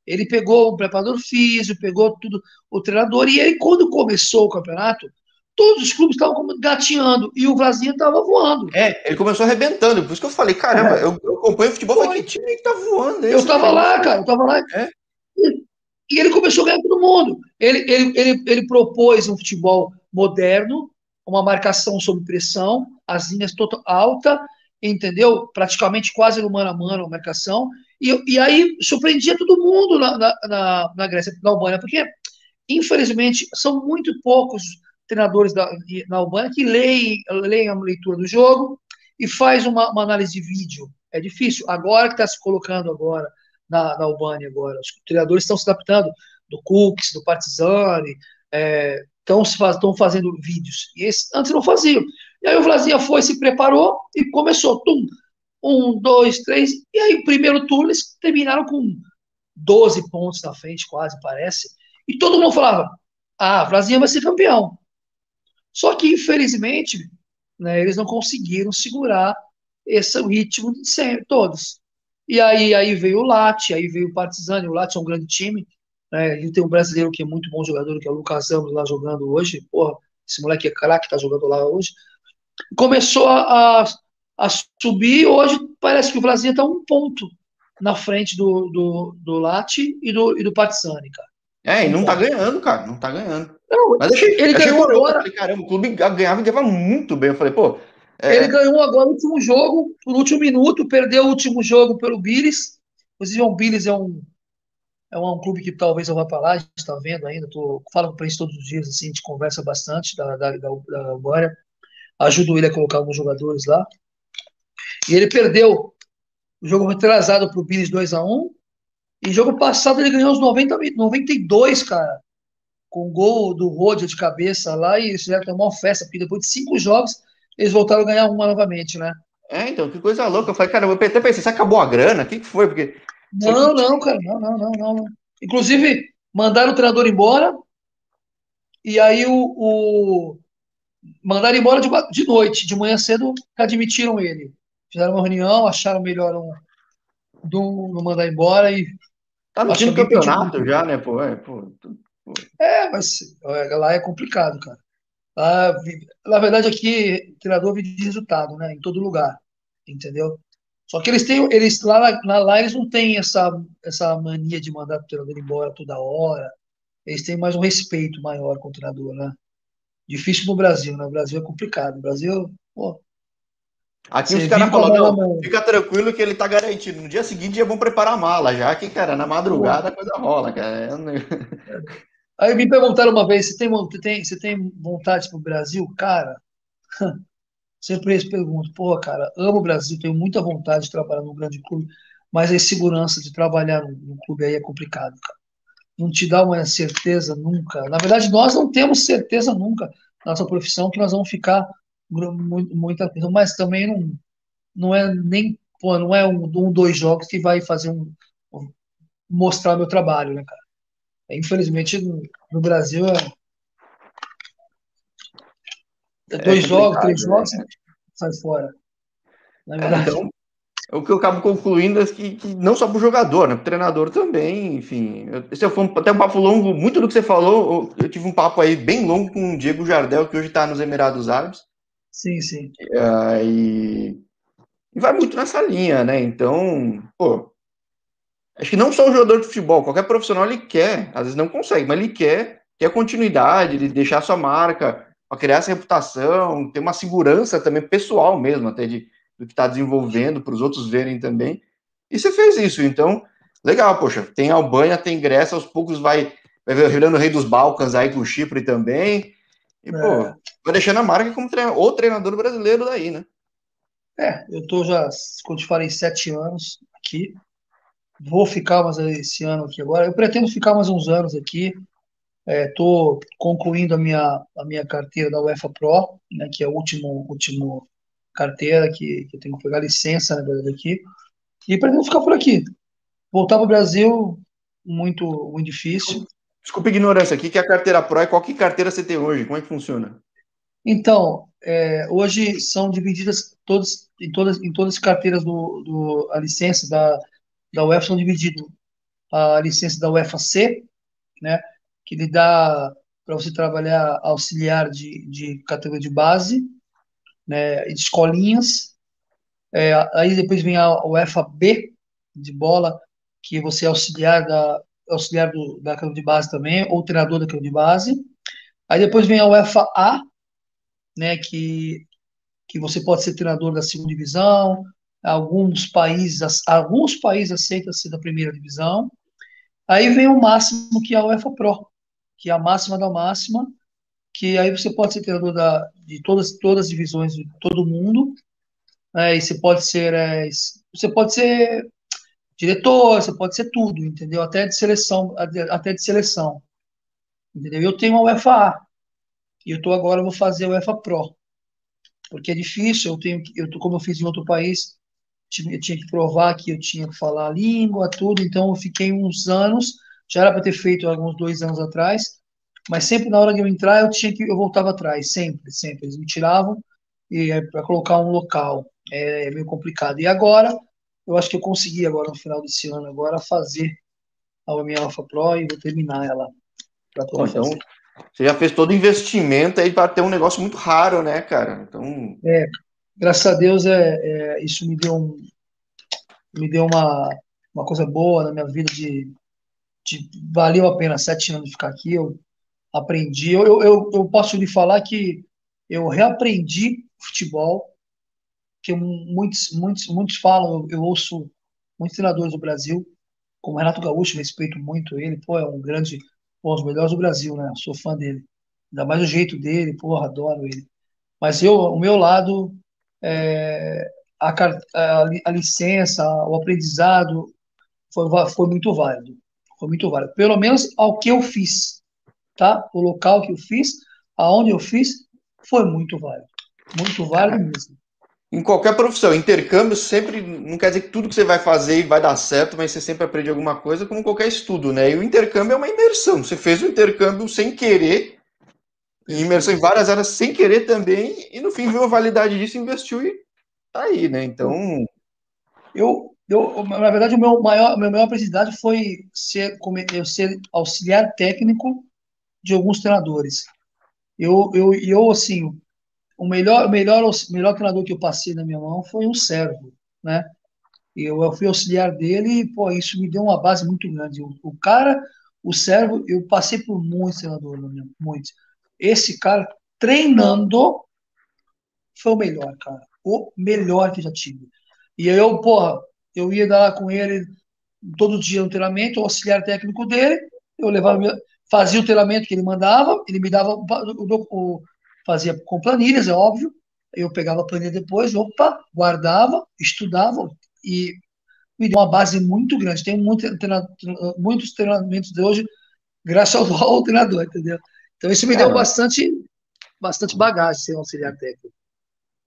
Ele pegou o preparador físico, pegou tudo, o treinador, e aí, quando começou o campeonato, todos os clubes estavam gatinhando e o Vlasinha estava voando. É, ele começou arrebentando, por isso que eu falei, caramba, é. eu, eu acompanho futebol, mas que time que tá voando? eu estava lá, cara, eu estava lá. É? E, e, ele começou a ganhar todo mundo. Ele, ele, ele, ele propôs um futebol moderno, uma marcação sob pressão, as linhas total alta, entendeu? Praticamente quase no mano a mano a marcação. E, e aí surpreendia todo mundo na, na, na, Grécia, na Albânia, porque, infelizmente, são muito poucos treinadores da, na Albânia que leem, leem a leitura do jogo e faz uma, uma análise de vídeo. É difícil. Agora que está se colocando agora na, na Albânia, agora, os treinadores estão se adaptando do Cooks, do Partizani, estão é, fazendo vídeos. E esse, antes não faziam. E aí o Vlasinha foi, se preparou e começou. Tum, um, dois, três. E aí, o primeiro turno, eles terminaram com 12 pontos na frente, quase, parece. E todo mundo falava: ah, Vlasinha vai ser campeão. Só que, infelizmente, né, eles não conseguiram segurar esse ritmo de sempre, todos. E aí, aí veio o Lati, aí veio o Partizani. O Lati é um grande time. Né, e tem um brasileiro que é muito bom jogador, que é o Lucas Ramos, lá jogando hoje. Porra, esse moleque é craque, tá jogando lá hoje começou a, a, a subir. Hoje parece que o Brasil está um ponto na frente do, do, do Lati e do, e do Partizani, cara. É, e não tá ganhando, cara, não tá ganhando. Não, Mas achei, ele achei ganhou agora. Falei, caramba, o clube ganhava e ganhava muito bem. Eu falei, pô. É... Ele ganhou agora o último jogo, no último minuto, perdeu o último jogo pelo Billis. Inclusive, o Billis é um, é um, clube que talvez eu vá para lá, a gente está vendo ainda, tô, falo para eles todos os dias, assim, a gente conversa bastante da, da, da, da ajudo ele a colocar alguns jogadores lá. E ele perdeu o jogo retrasado para o Pires 2x1. E jogo passado ele ganhou os 90, 92, cara. Com o gol do Rodia de cabeça lá. E isso já tem uma festa, porque depois de cinco jogos eles voltaram a ganhar uma novamente, né? É, então, que coisa louca. Eu falei, cara, eu até pensei, você acabou a grana? O que, que foi? Porque. Não, não, cara, não, não, não, não. Inclusive, mandaram o treinador embora. E aí o, o, mandaram embora de, de noite, de manhã cedo admitiram ele. Fizeram uma reunião, acharam melhor um, não, não mandar embora e. Tá no time campeonato pediu... já, né, pô? É, pô. É, mas é, lá é complicado, cara. Lá, na verdade, aqui, o treinador vive de resultado, né? Em todo lugar, entendeu? Só que eles têm, eles lá, lá, lá eles não têm essa, essa mania de mandar o treinador embora toda hora. Eles têm mais um respeito maior com o treinador, né? Difícil no Brasil, né? O Brasil é complicado. O Brasil, pô. Aqui os caras falam, fica tranquilo que ele tá garantido. No dia seguinte já vão preparar a mala, já que, cara, na madrugada a coisa rola, cara. Aí me perguntaram uma vez, você tem, tem, você tem vontade pro Brasil? Cara, sempre eles perguntam, pô, cara, amo o Brasil, tenho muita vontade de trabalhar num grande clube, mas a insegurança de trabalhar num, num clube aí é complicado, cara não te dá uma certeza nunca. Na verdade, nós não temos certeza nunca na nossa profissão que nós vamos ficar muita coisa, mas também não, não é nem pô, não é um, um dois jogos que vai fazer um, mostrar meu trabalho, né, cara? Infelizmente, no, no Brasil é, é dois jogos, três jogos, né? sai fora. Na verdade. Então, o que eu acabo concluindo é que, que não só para o jogador, né? Para o treinador também, enfim. Esse foi até um papo longo, muito do que você falou. Eu, eu tive um papo aí bem longo com o Diego Jardel, que hoje está nos Emirados Árabes. Sim, sim. Uh, e, e, vai muito nessa linha, né? Então, pô, acho que não só o jogador de futebol, qualquer profissional ele quer, às vezes não consegue, mas ele quer, quer continuidade, ele deixar sua marca, para criar essa reputação, ter uma segurança também pessoal mesmo, até de do que está desenvolvendo, para os outros verem também. E você fez isso, então, legal, poxa, tem Albânia, tem Grécia, aos poucos vai, vai virando o rei dos Balcãs aí com o Chipre também. E, é. pô, vai deixando a marca como treinador, o treinador brasileiro daí, né? É, eu tô já, como te falei, sete anos aqui. Vou ficar mais esse ano aqui agora. Eu pretendo ficar mais uns anos aqui. Estou é, concluindo a minha, a minha carteira da UEFA Pro, né, que é o último, último carteira, que, que eu tenho que pegar licença, na verdade, aqui, e pretendo ficar por aqui. Voltar para o Brasil, muito, muito difícil. Desculpa a ignorância, aqui que é a carteira Pro e qual que carteira você tem hoje? Como é que funciona? Então, é, hoje são divididas todas, em todas em todas as carteiras do, do a licença da, da UEFA são divididas a licença da UEFA C, né, que lhe dá para você trabalhar auxiliar de, de categoria de base, né, escolinhas. É, aí depois vem a UEFA B de bola, que você é auxiliar da auxiliar do, da de base também, ou treinador da categoria de base. Aí depois vem a UEFA A, né, que que você pode ser treinador da segunda divisão. Alguns países alguns países aceitam ser da primeira divisão. Aí vem o máximo que é a UEFA Pro, que é a máxima da máxima, que aí você pode ser treinador da, de todas, todas as divisões de todo mundo, né, e você pode ser é, você pode ser diretor, você pode ser tudo, entendeu? Até de seleção, até de seleção, entendeu? Eu tenho a UEFA e eu tô agora vou fazer a UEFA Pro, porque é difícil, eu tenho eu tô, como eu fiz em outro país, eu tinha que provar que eu tinha que falar a língua, tudo, então eu fiquei uns anos, já era para ter feito alguns dois anos atrás, mas sempre na hora de eu entrar eu tinha que eu voltava atrás, sempre, sempre. Eles me tiravam e é para colocar um local é, é, meio complicado. E agora eu acho que eu consegui agora no final desse ano agora fazer a minha Alpha Pro e vou terminar ela. Então, fazer. você já fez todo o investimento aí para ter um negócio muito raro, né, cara? Então é, graças a Deus é, é isso me deu um, me deu uma uma coisa boa na minha vida de, de valeu a pena sete anos de ficar aqui. Eu aprendi. Eu, eu, eu posso lhe falar que eu reaprendi futebol, que muitos, muitos, muitos falam, eu, eu ouço muitos treinadores do Brasil, como Renato Gaúcho, respeito muito ele, pô, é um grande, pô, um dos melhores do Brasil, né? Sou fã dele. Ainda mais o jeito dele, porra, adoro ele. Mas eu, o meu lado, é, a, a, a, licença, o aprendizado foi, foi muito válido. Foi muito válido. Pelo menos ao que eu fiz tá? O local que eu fiz, aonde eu fiz, foi muito válido. Muito válido mesmo. Em qualquer profissão, intercâmbio sempre não quer dizer que tudo que você vai fazer vai dar certo, mas você sempre aprende alguma coisa, como qualquer estudo, né? E o intercâmbio é uma imersão. Você fez o intercâmbio sem querer, imersão em várias áreas sem querer também, e no fim viu a validade disso, investiu e tá aí, né? Então. Eu, eu, na verdade, o meu maior, meu maior aprendizado foi ser, ser auxiliar técnico de alguns treinadores. Eu, eu, eu assim, o melhor, melhor, melhor treinador que eu passei na minha mão foi um servo, né? Eu, eu fui auxiliar dele e, pô, isso me deu uma base muito grande. O, o cara, o servo, eu passei por muitos treinadores, muitos. Esse cara, treinando, foi o melhor, cara. O melhor que já tive. E eu, porra, eu ia dar com ele todo dia no treinamento, o auxiliar técnico dele, eu levava fazia o treinamento que ele mandava, ele me dava o, fazia com planilhas, é óbvio. Eu pegava a planilha depois, opa, guardava, estudava e me deu uma base muito grande. Tem muito, muitos treinamentos de hoje graças ao, ao treinador, entendeu? Então isso me deu bastante, bastante bagagem ser um auxiliar técnico.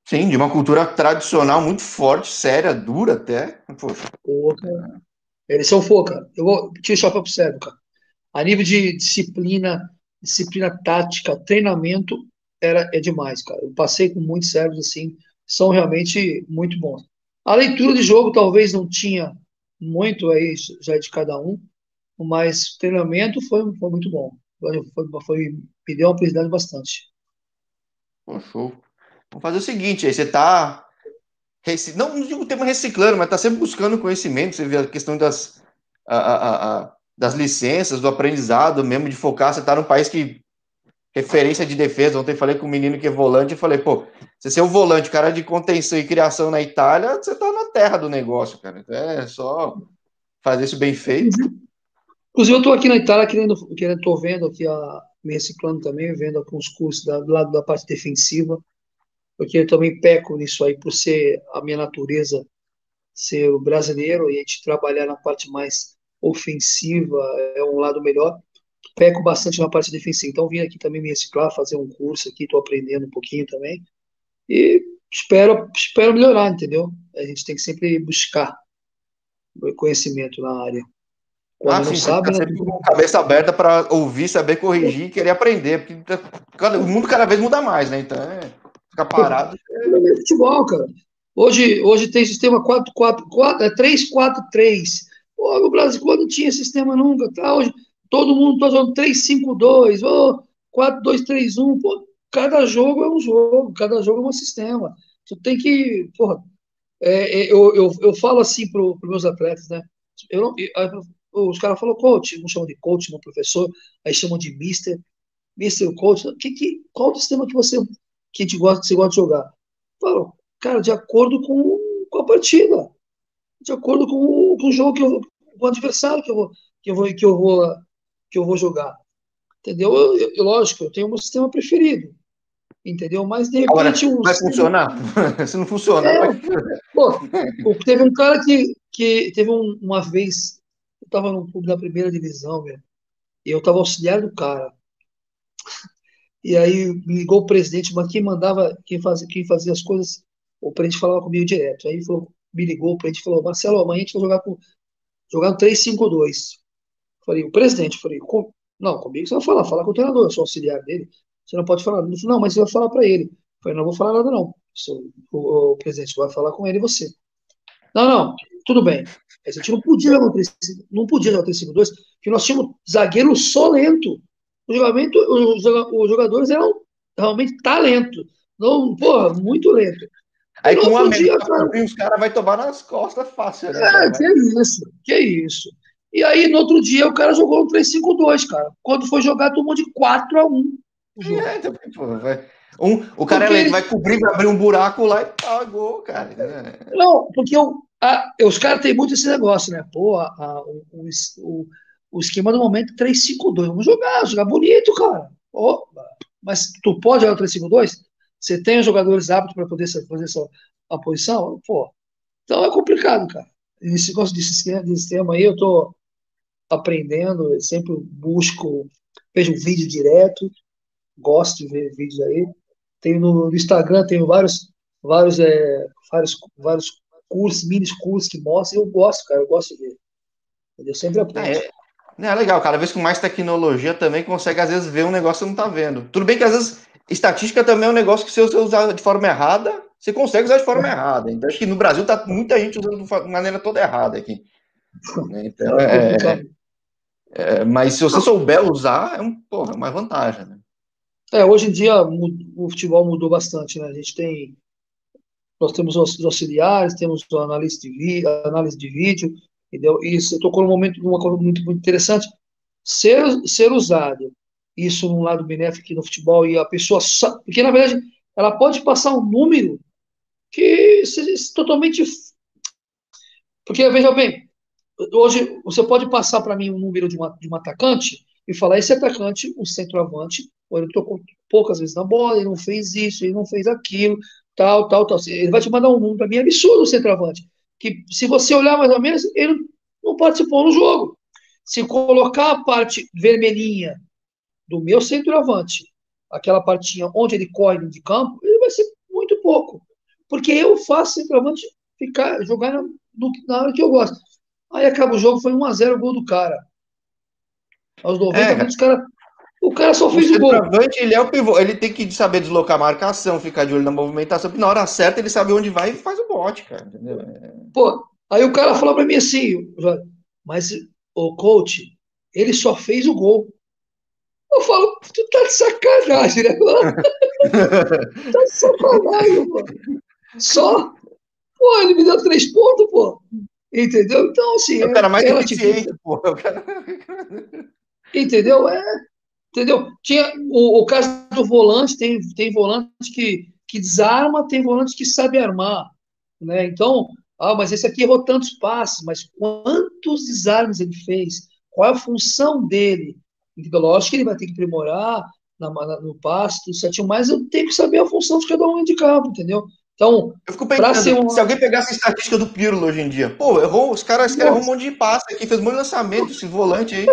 Sim, de uma cultura tradicional muito forte, séria, dura até. Poxa. Pô, cara. Eles são foca. Eu vou te chocar pro sério, cara. A nível de disciplina, disciplina tática, treinamento, era, é demais, cara. Eu passei com muitos servos assim, são realmente muito bons. A leitura de jogo talvez não tinha muito aí já de cada um, mas o treinamento foi, foi muito bom. Foi, foi, foi, me deu uma felicidade bastante. Pô, show. Vamos fazer o seguinte, aí você está não, não digo o tema reciclando, mas está sempre buscando conhecimento. Você vê a questão das, a, a, a, das licenças, do aprendizado, mesmo de focar. Você está num país que referência de defesa. Ontem falei com um menino que é volante e falei, pô, você ser o volante, cara de contenção e criação na Itália, você tá na terra do negócio, cara. Então é só fazer isso bem feito. Inclusive, eu tô aqui na Itália querendo, querendo vendo aqui a me reciclando também, vendo alguns cursos da, do lado da parte defensiva, porque eu também peco nisso aí por ser a minha natureza ser brasileiro e a gente trabalhar na parte mais ofensiva é um lado melhor peco bastante na parte defensiva. Então, vim aqui também me reciclar, fazer um curso aqui, estou aprendendo um pouquinho também. E espero, espero melhorar, entendeu? A gente tem que sempre buscar conhecimento na área. Quando ah, não sim, sabe, tá né? com cabeça aberta para ouvir, saber corrigir, querer aprender, porque tá, o mundo cada vez muda mais, né? Então, é, ficar parado. É futebol, cara. Hoje, hoje tem sistema 4, 4, 4, é 3, 4, 3. Pô, no Brasil, quando tinha sistema nunca, tá? Hoje, Todo mundo está jogando 3-5-2, oh, 4-2-3-1. Pô, cada jogo é um jogo, cada jogo é um sistema. Tu tem que. Porra, é, é, eu, eu, eu falo assim para os meus atletas, né? Eu não, eu, os caras falam coach, não chamam de coach, não professor, aí chamam de mister, mister coach. Que, que, qual o sistema que você que te gosta, que você gosta de jogar? Cara, de acordo com, com a partida, de acordo com, com o jogo que eu, com o adversário que eu vou, que eu vou, que eu vou que eu vou jogar. Entendeu? Eu, eu, lógico, eu tenho um sistema preferido. Entendeu? Mas de repente. Agora, um vai funcionar? Se não funcionar, é, vai... Pô, teve um cara que, que teve um, uma vez. Estava no clube da primeira divisão, e eu estava auxiliar do cara. E aí ligou o presidente, mas quem mandava, quem fazia, quem fazia as coisas, o presidente falava comigo direto. Aí falou, me ligou, o presidente falou: Marcelo, amanhã a gente vai jogar com jogar no 3-5-2. Falei, o presidente, falei, com... não, comigo você vai falar, fala com o treinador, eu sou auxiliar dele, você não pode falar. Ele falou, não, mas você vai falar para ele. Falei, não vou falar nada não. O, o, presidente vai falar com ele e você. Não, não, tudo bem. A gente não podia jogar não podia jogar 3-5-2, porque nós tínhamos zagueiro solento. O jogamento, os, os jogadores eram realmente talento. Não, porra, muito lento. Aí com uma dia, cara, os caras vai tomar nas costas fácil, né? É, que isso, que isso. E aí, no outro dia, o cara jogou um 3-5-2, cara. Quando foi jogar, tomou de 4 a 1 é, então, vai. Um, o cara porque... vai cobrir, vai abrir um buraco lá e pagou, cara. É. Não, porque eu, a, os caras têm muito esse negócio, né? Pô, a, a, o, o, o, esquema do momento é 3-5-2. Vamos jogar, jogar bonito, cara. Opa. Mas tu pode jogar 3-5-2? Você tem os jogadores aptos para poder fazer essa a posição? Pô. Então é complicado, cara. Esse negócio de sistema, de sistema aí, eu tô aprendendo, sempre busco, vejo vídeo direto, gosto de ver vídeos aí. Tenho no, no Instagram, tenho vários, vários, é, vários, vários cursos, mini cursos que mostram, eu gosto, cara, eu gosto de ver. Eu sempre aprendo. É, é legal, cada vez com mais tecnologia também consegue, às vezes, ver um negócio que você não está vendo. Tudo bem que, às vezes, estatística também é um negócio que, se você usar de forma errada, você consegue usar de forma é. errada. Então, acho que no Brasil tá muita gente usando de maneira toda errada aqui. Então, é, é, é, mas se você souber usar, é um, porra, uma vantagem, né? É, hoje em dia o futebol mudou bastante, né? A gente tem, nós temos os auxiliares, temos o análise de análise de vídeo, entendeu? E você tocou num momento uma coisa muito, muito interessante, ser, ser usado isso num lado benéfico no futebol e a pessoa, porque na verdade ela pode passar um número que seja totalmente, porque veja bem, hoje você pode passar para mim um número de, uma, de um atacante e falar: esse atacante, o centroavante, ele tocou poucas vezes na bola, ele não fez isso, ele não fez aquilo, tal, tal, tal. Ele vai te mandar um número para mim absurdo, o centroavante. Que se você olhar mais ou menos, ele não participou no jogo. Se colocar a parte vermelhinha do meu centroavante, aquela partinha onde ele corre de campo, ele vai ser muito pouco. Porque eu faço centroavante ficar, jogar na, na hora que eu gosto. Aí acaba o jogo, foi 1x0 o gol do cara. Aos 90 é, minutos, cara, o cara só fez o, o gol. Ele é o pivô, ele tem que saber deslocar a marcação, ficar de olho na movimentação, porque na hora certa ele sabe onde vai e faz o bote, cara. Entendeu? Pô, aí o cara falou pra mim assim, mas o coach, ele só fez o gol. Eu falo, tu tá de sacanagem, né, tá de sacanagem, mano. Só? Pô, ele me deu três pontos, pô. Entendeu? Então, assim. É o cara mais eficiente, pô. Cara... Entendeu? É. Entendeu? Tinha o, o caso do volante, tem, tem volante que, que desarma, tem volante que sabe armar. Né? Então, ah, mas esse aqui errou tantos passes, mas quantos desarmes ele fez? Qual é a função dele? Então, lógico que ele vai ter que aprimorar na, na, no passe, tudo certinho, mas eu tenho que saber a função de cada um de campo, entendeu? Então, eu fico pensando, se alguém pegasse a estatística do Pirlo hoje em dia, pô, errou, os caras cara errou um monte de passe aqui, fez um monte de lançamento, esse volante aí.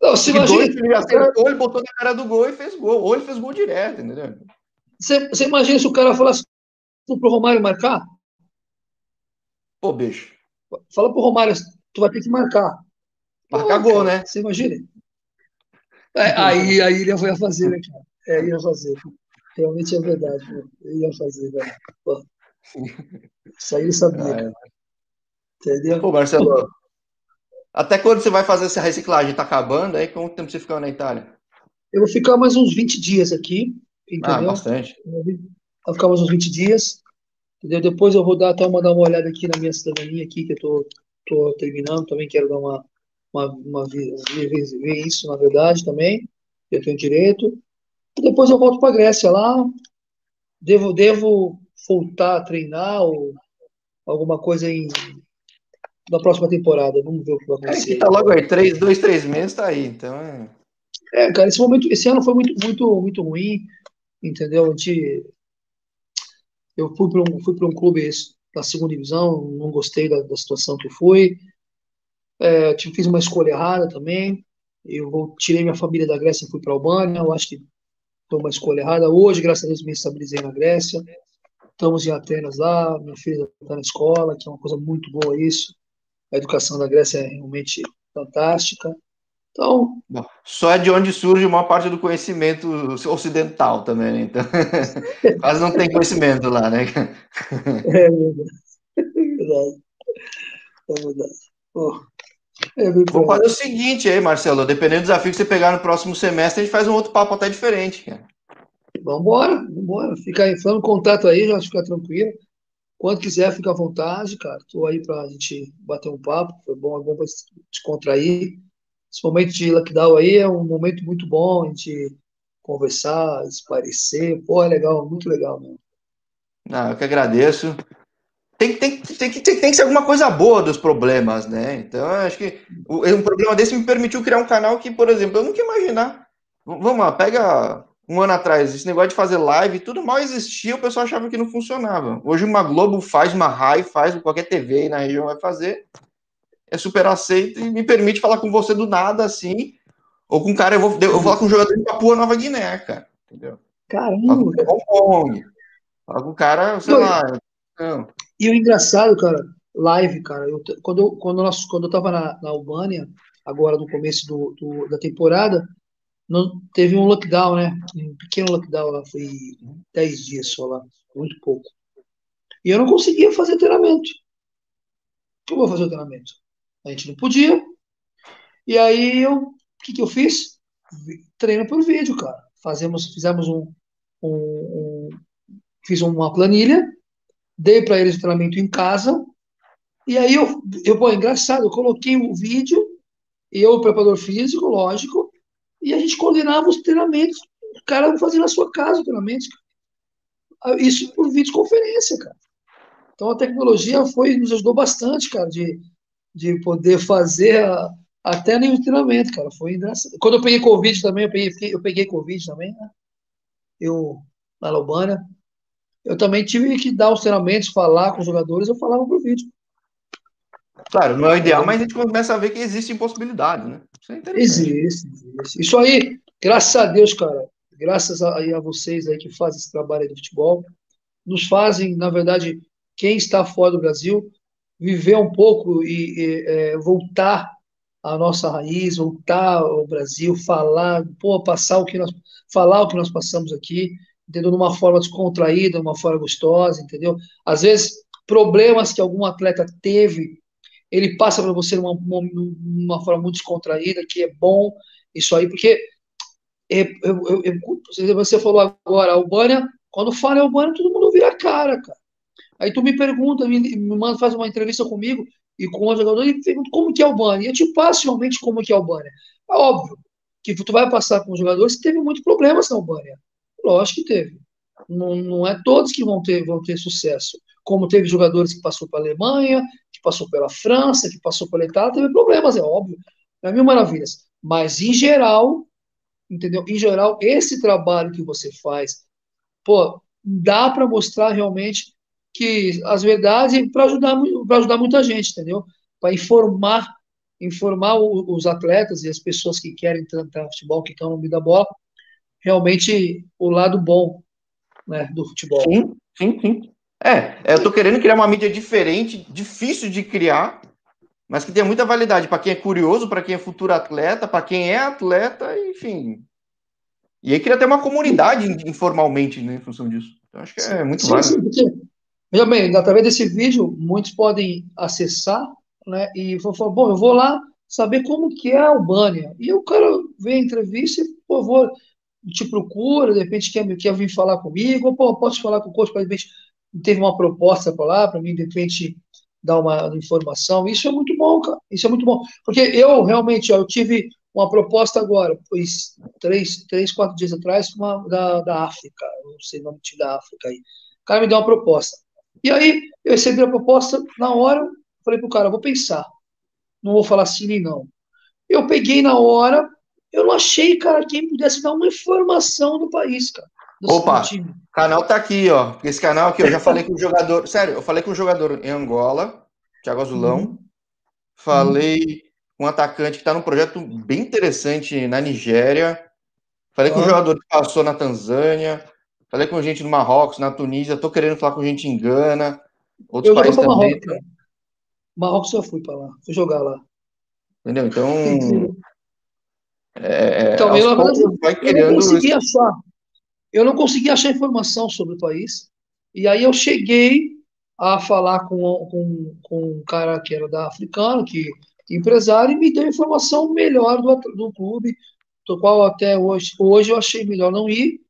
Não, se imagina. Ele acertou, ele botou na cara do gol e fez gol. Ou ele fez gol direto, entendeu? Você, você imagina se o cara falasse pro Romário marcar? Pô, bicho. Fala pro Romário, tu vai ter que marcar. Marcar Pô, gol, né? Você imagina? É, aí, aí ele ia fazer, né, cara? É, ia fazer. Realmente é verdade, ele ia fazer, velho. Pô. Isso aí ele sabia. Ah, é. Entendeu? Pô, Marcelo. Até quando você vai fazer essa reciclagem? Tá acabando? Aí quanto tempo você fica na Itália? Eu vou ficar mais uns 20 dias aqui, entendeu? Ah, bastante. Vou ficar mais uns 20 dias, entendeu? Depois eu vou dar, até uma, dar uma olhada aqui na minha cidadania aqui, que eu tô, tô terminando, também quero dar uma, uma, uma ver, ver isso, na verdade, também, eu tenho direito. Depois eu volto para Grécia lá, devo, devo voltar a treinar ou alguma coisa em da próxima temporada. Vamos ver o que vai acontecer. É, tá logo aí, três, dois, três meses tá aí, então é. É, cara, esse momento, esse ano foi muito, muito, muito ruim, entendeu? A gente, eu fui para um, fui para um clube da segunda divisão, não gostei da, da situação que fui, é, fiz uma escolha errada também. Eu tirei minha família da Grécia e fui para a Albânia. Eu acho que foi uma escolha errada. Hoje, graças a Deus, me estabilizei na Grécia. Estamos em Atenas lá, minha filha está na escola, que é uma coisa muito boa isso. A educação da Grécia é realmente fantástica. Então. Bom, só é de onde surge uma parte do conhecimento ocidental também, né? Então, quase não tem conhecimento lá, né? É verdade. É verdade. É verdade. Oh, é Vamos fazer o seguinte aí, Marcelo. Dependendo do desafio que você pegar no próximo semestre, a gente faz um outro papo até diferente, cara. Vambora, vambora. Fica aí, falando contato aí, já fica tranquilo. Quando quiser, fica à vontade, cara. Estou aí para a gente bater um papo. Foi bom, é bom para descontrair. Esse momento de lockdown aí é um momento muito bom, a gente conversar, esparecer. Pô, é legal, muito legal mesmo. Ah, eu que agradeço. Tem, tem, tem, tem, tem que ser alguma coisa boa dos problemas, né? Então, acho que um problema desse me permitiu criar um canal que, por exemplo, eu nunca ia imaginar. Vamos lá, pega um ano atrás, esse negócio de fazer live, tudo mal existia, o pessoal achava que não funcionava. Hoje uma Globo faz, uma RAI faz, qualquer TV aí na região vai fazer, é super aceito e me permite falar com você do nada, assim, ou com um cara, eu vou, eu vou falar com um jogador de Papua Nova Guiné, cara, entendeu? Caramba! Fala com o cara, sei lá... Não. E o engraçado, cara, live, cara, eu, quando, eu, quando, nós, quando eu tava na, na Albânia, agora no começo do, do da temporada, não, teve um lockdown, né? Um pequeno lockdown lá, foi 10 dias só lá, muito pouco. E eu não conseguia fazer treinamento. Eu vou fazer o treinamento? A gente não podia. E aí eu, o que, que eu fiz? Treino por vídeo, cara. Fazemos, fizemos um, um, um fiz uma planilha, dei para eles o treinamento em casa. E aí eu, eu pô, engraçado, eu coloquei o vídeo, eu, preparador físico, lógico, e a gente coordenava os treinamentos. O cara fazia na sua casa os treinamentos. Isso por videoconferência, cara. Então a tecnologia foi, nos ajudou bastante, cara, de, de poder fazer a, até nenhum treinamento, cara. Foi engraçado. Quando eu peguei Covid também, eu peguei, eu peguei Covid também, né? Eu, na Albânia, eu também tive que dar os treinamentos, falar com os jogadores, eu falava por vídeo. Claro, não é o ideal, mas a gente começa a ver que existem possibilidades, né? Isso é existe, existe. Isso aí, graças a Deus, cara, graças a, a vocês aí que fazem esse trabalho do futebol, nos fazem, na verdade, quem está fora do Brasil, viver um pouco e, e é, voltar a nossa raiz, voltar ao Brasil, falar, pô, passar o que nós, falar o que nós passamos aqui, entendeu? De uma forma descontraída, de uma forma gostosa, entendeu? Às vezes, problemas que algum atleta teve, ele passa para você de uma, uma, uma, forma muito descontraída, que é bom, isso aí, porque é, você falou agora, a Albânia, quando fala em Albânia, todo mundo vira a cara, cara. Aí tu me pergunta, me, me manda, faz uma entrevista comigo, e com o jogador e pergunto como que é o Albânia. E eu te passo realmente como que é o Albânia. É óbvio que tu vai passar com os jogadores que teve muitos problemas na Albânia. Lógico que teve. Não, não é todos que vão ter, vão ter sucesso. Como teve jogadores que passou pela Alemanha, que passou pela França, que passou pela Itália, teve problemas, é óbvio. É mil maravilhas. Mas, em geral, entendeu? Em geral, esse trabalho que você faz, pô, dá para mostrar realmente que as verdades para ajudar para ajudar muita gente, entendeu? Para informar informar os atletas e as pessoas que querem tratar futebol, que estão no meio da bola, realmente o lado bom, né, do futebol. Sim, sim, sim. É, eu tô querendo criar uma mídia diferente, difícil de criar, mas que tenha muita validade para quem é curioso, para quem é futuro atleta, para quem é atleta, enfim. E aí queria ter uma comunidade informalmente, né, em função disso. Então, acho que é muito sim, válido. Sim, Veja bem, através desse vídeo, muitos podem acessar, né, e falar, bom, eu vou lá saber como que é a Albânia. E o cara vê a entrevista e, pô, vou, te procura, de repente quer, quer vir falar comigo, ou, pô, posso falar com o coach, de repente teve uma proposta para lá, para mim, de repente, dar uma informação. Isso é muito bom, cara. Isso é muito bom. Porque eu, realmente, ó, eu tive uma proposta agora, pois três, três quatro dias atrás, uma da, da África, não sei o nome da África aí. O cara me deu uma proposta. E aí, eu recebi a proposta na hora, falei pro cara, vou pensar. Não vou falar sim nem não. Eu peguei na hora, eu não achei, cara, quem pudesse dar uma informação do país, cara. Do Opa, canal tá aqui, ó. Esse canal aqui, eu já falei com o jogador. Sério, eu falei com o jogador em Angola, Thiago Azulão. Uhum. Falei uhum. com um atacante que tá num projeto bem interessante na Nigéria. Falei uhum. com um jogador que passou na Tanzânia. Falei com gente no Marrocos, na Tunísia, tô querendo falar com gente em Gana, outros eu países também. Marrocos? Marrocos eu fui para lá, fui jogar lá. Entendeu? Então. É, então, eu, vai eu não consegui achar. Eu não consegui achar informação sobre o país. E aí eu cheguei a falar com, com, com um cara que era da Africano, que empresário, e me deu informação melhor do, do clube, do qual até hoje, hoje eu achei melhor não ir,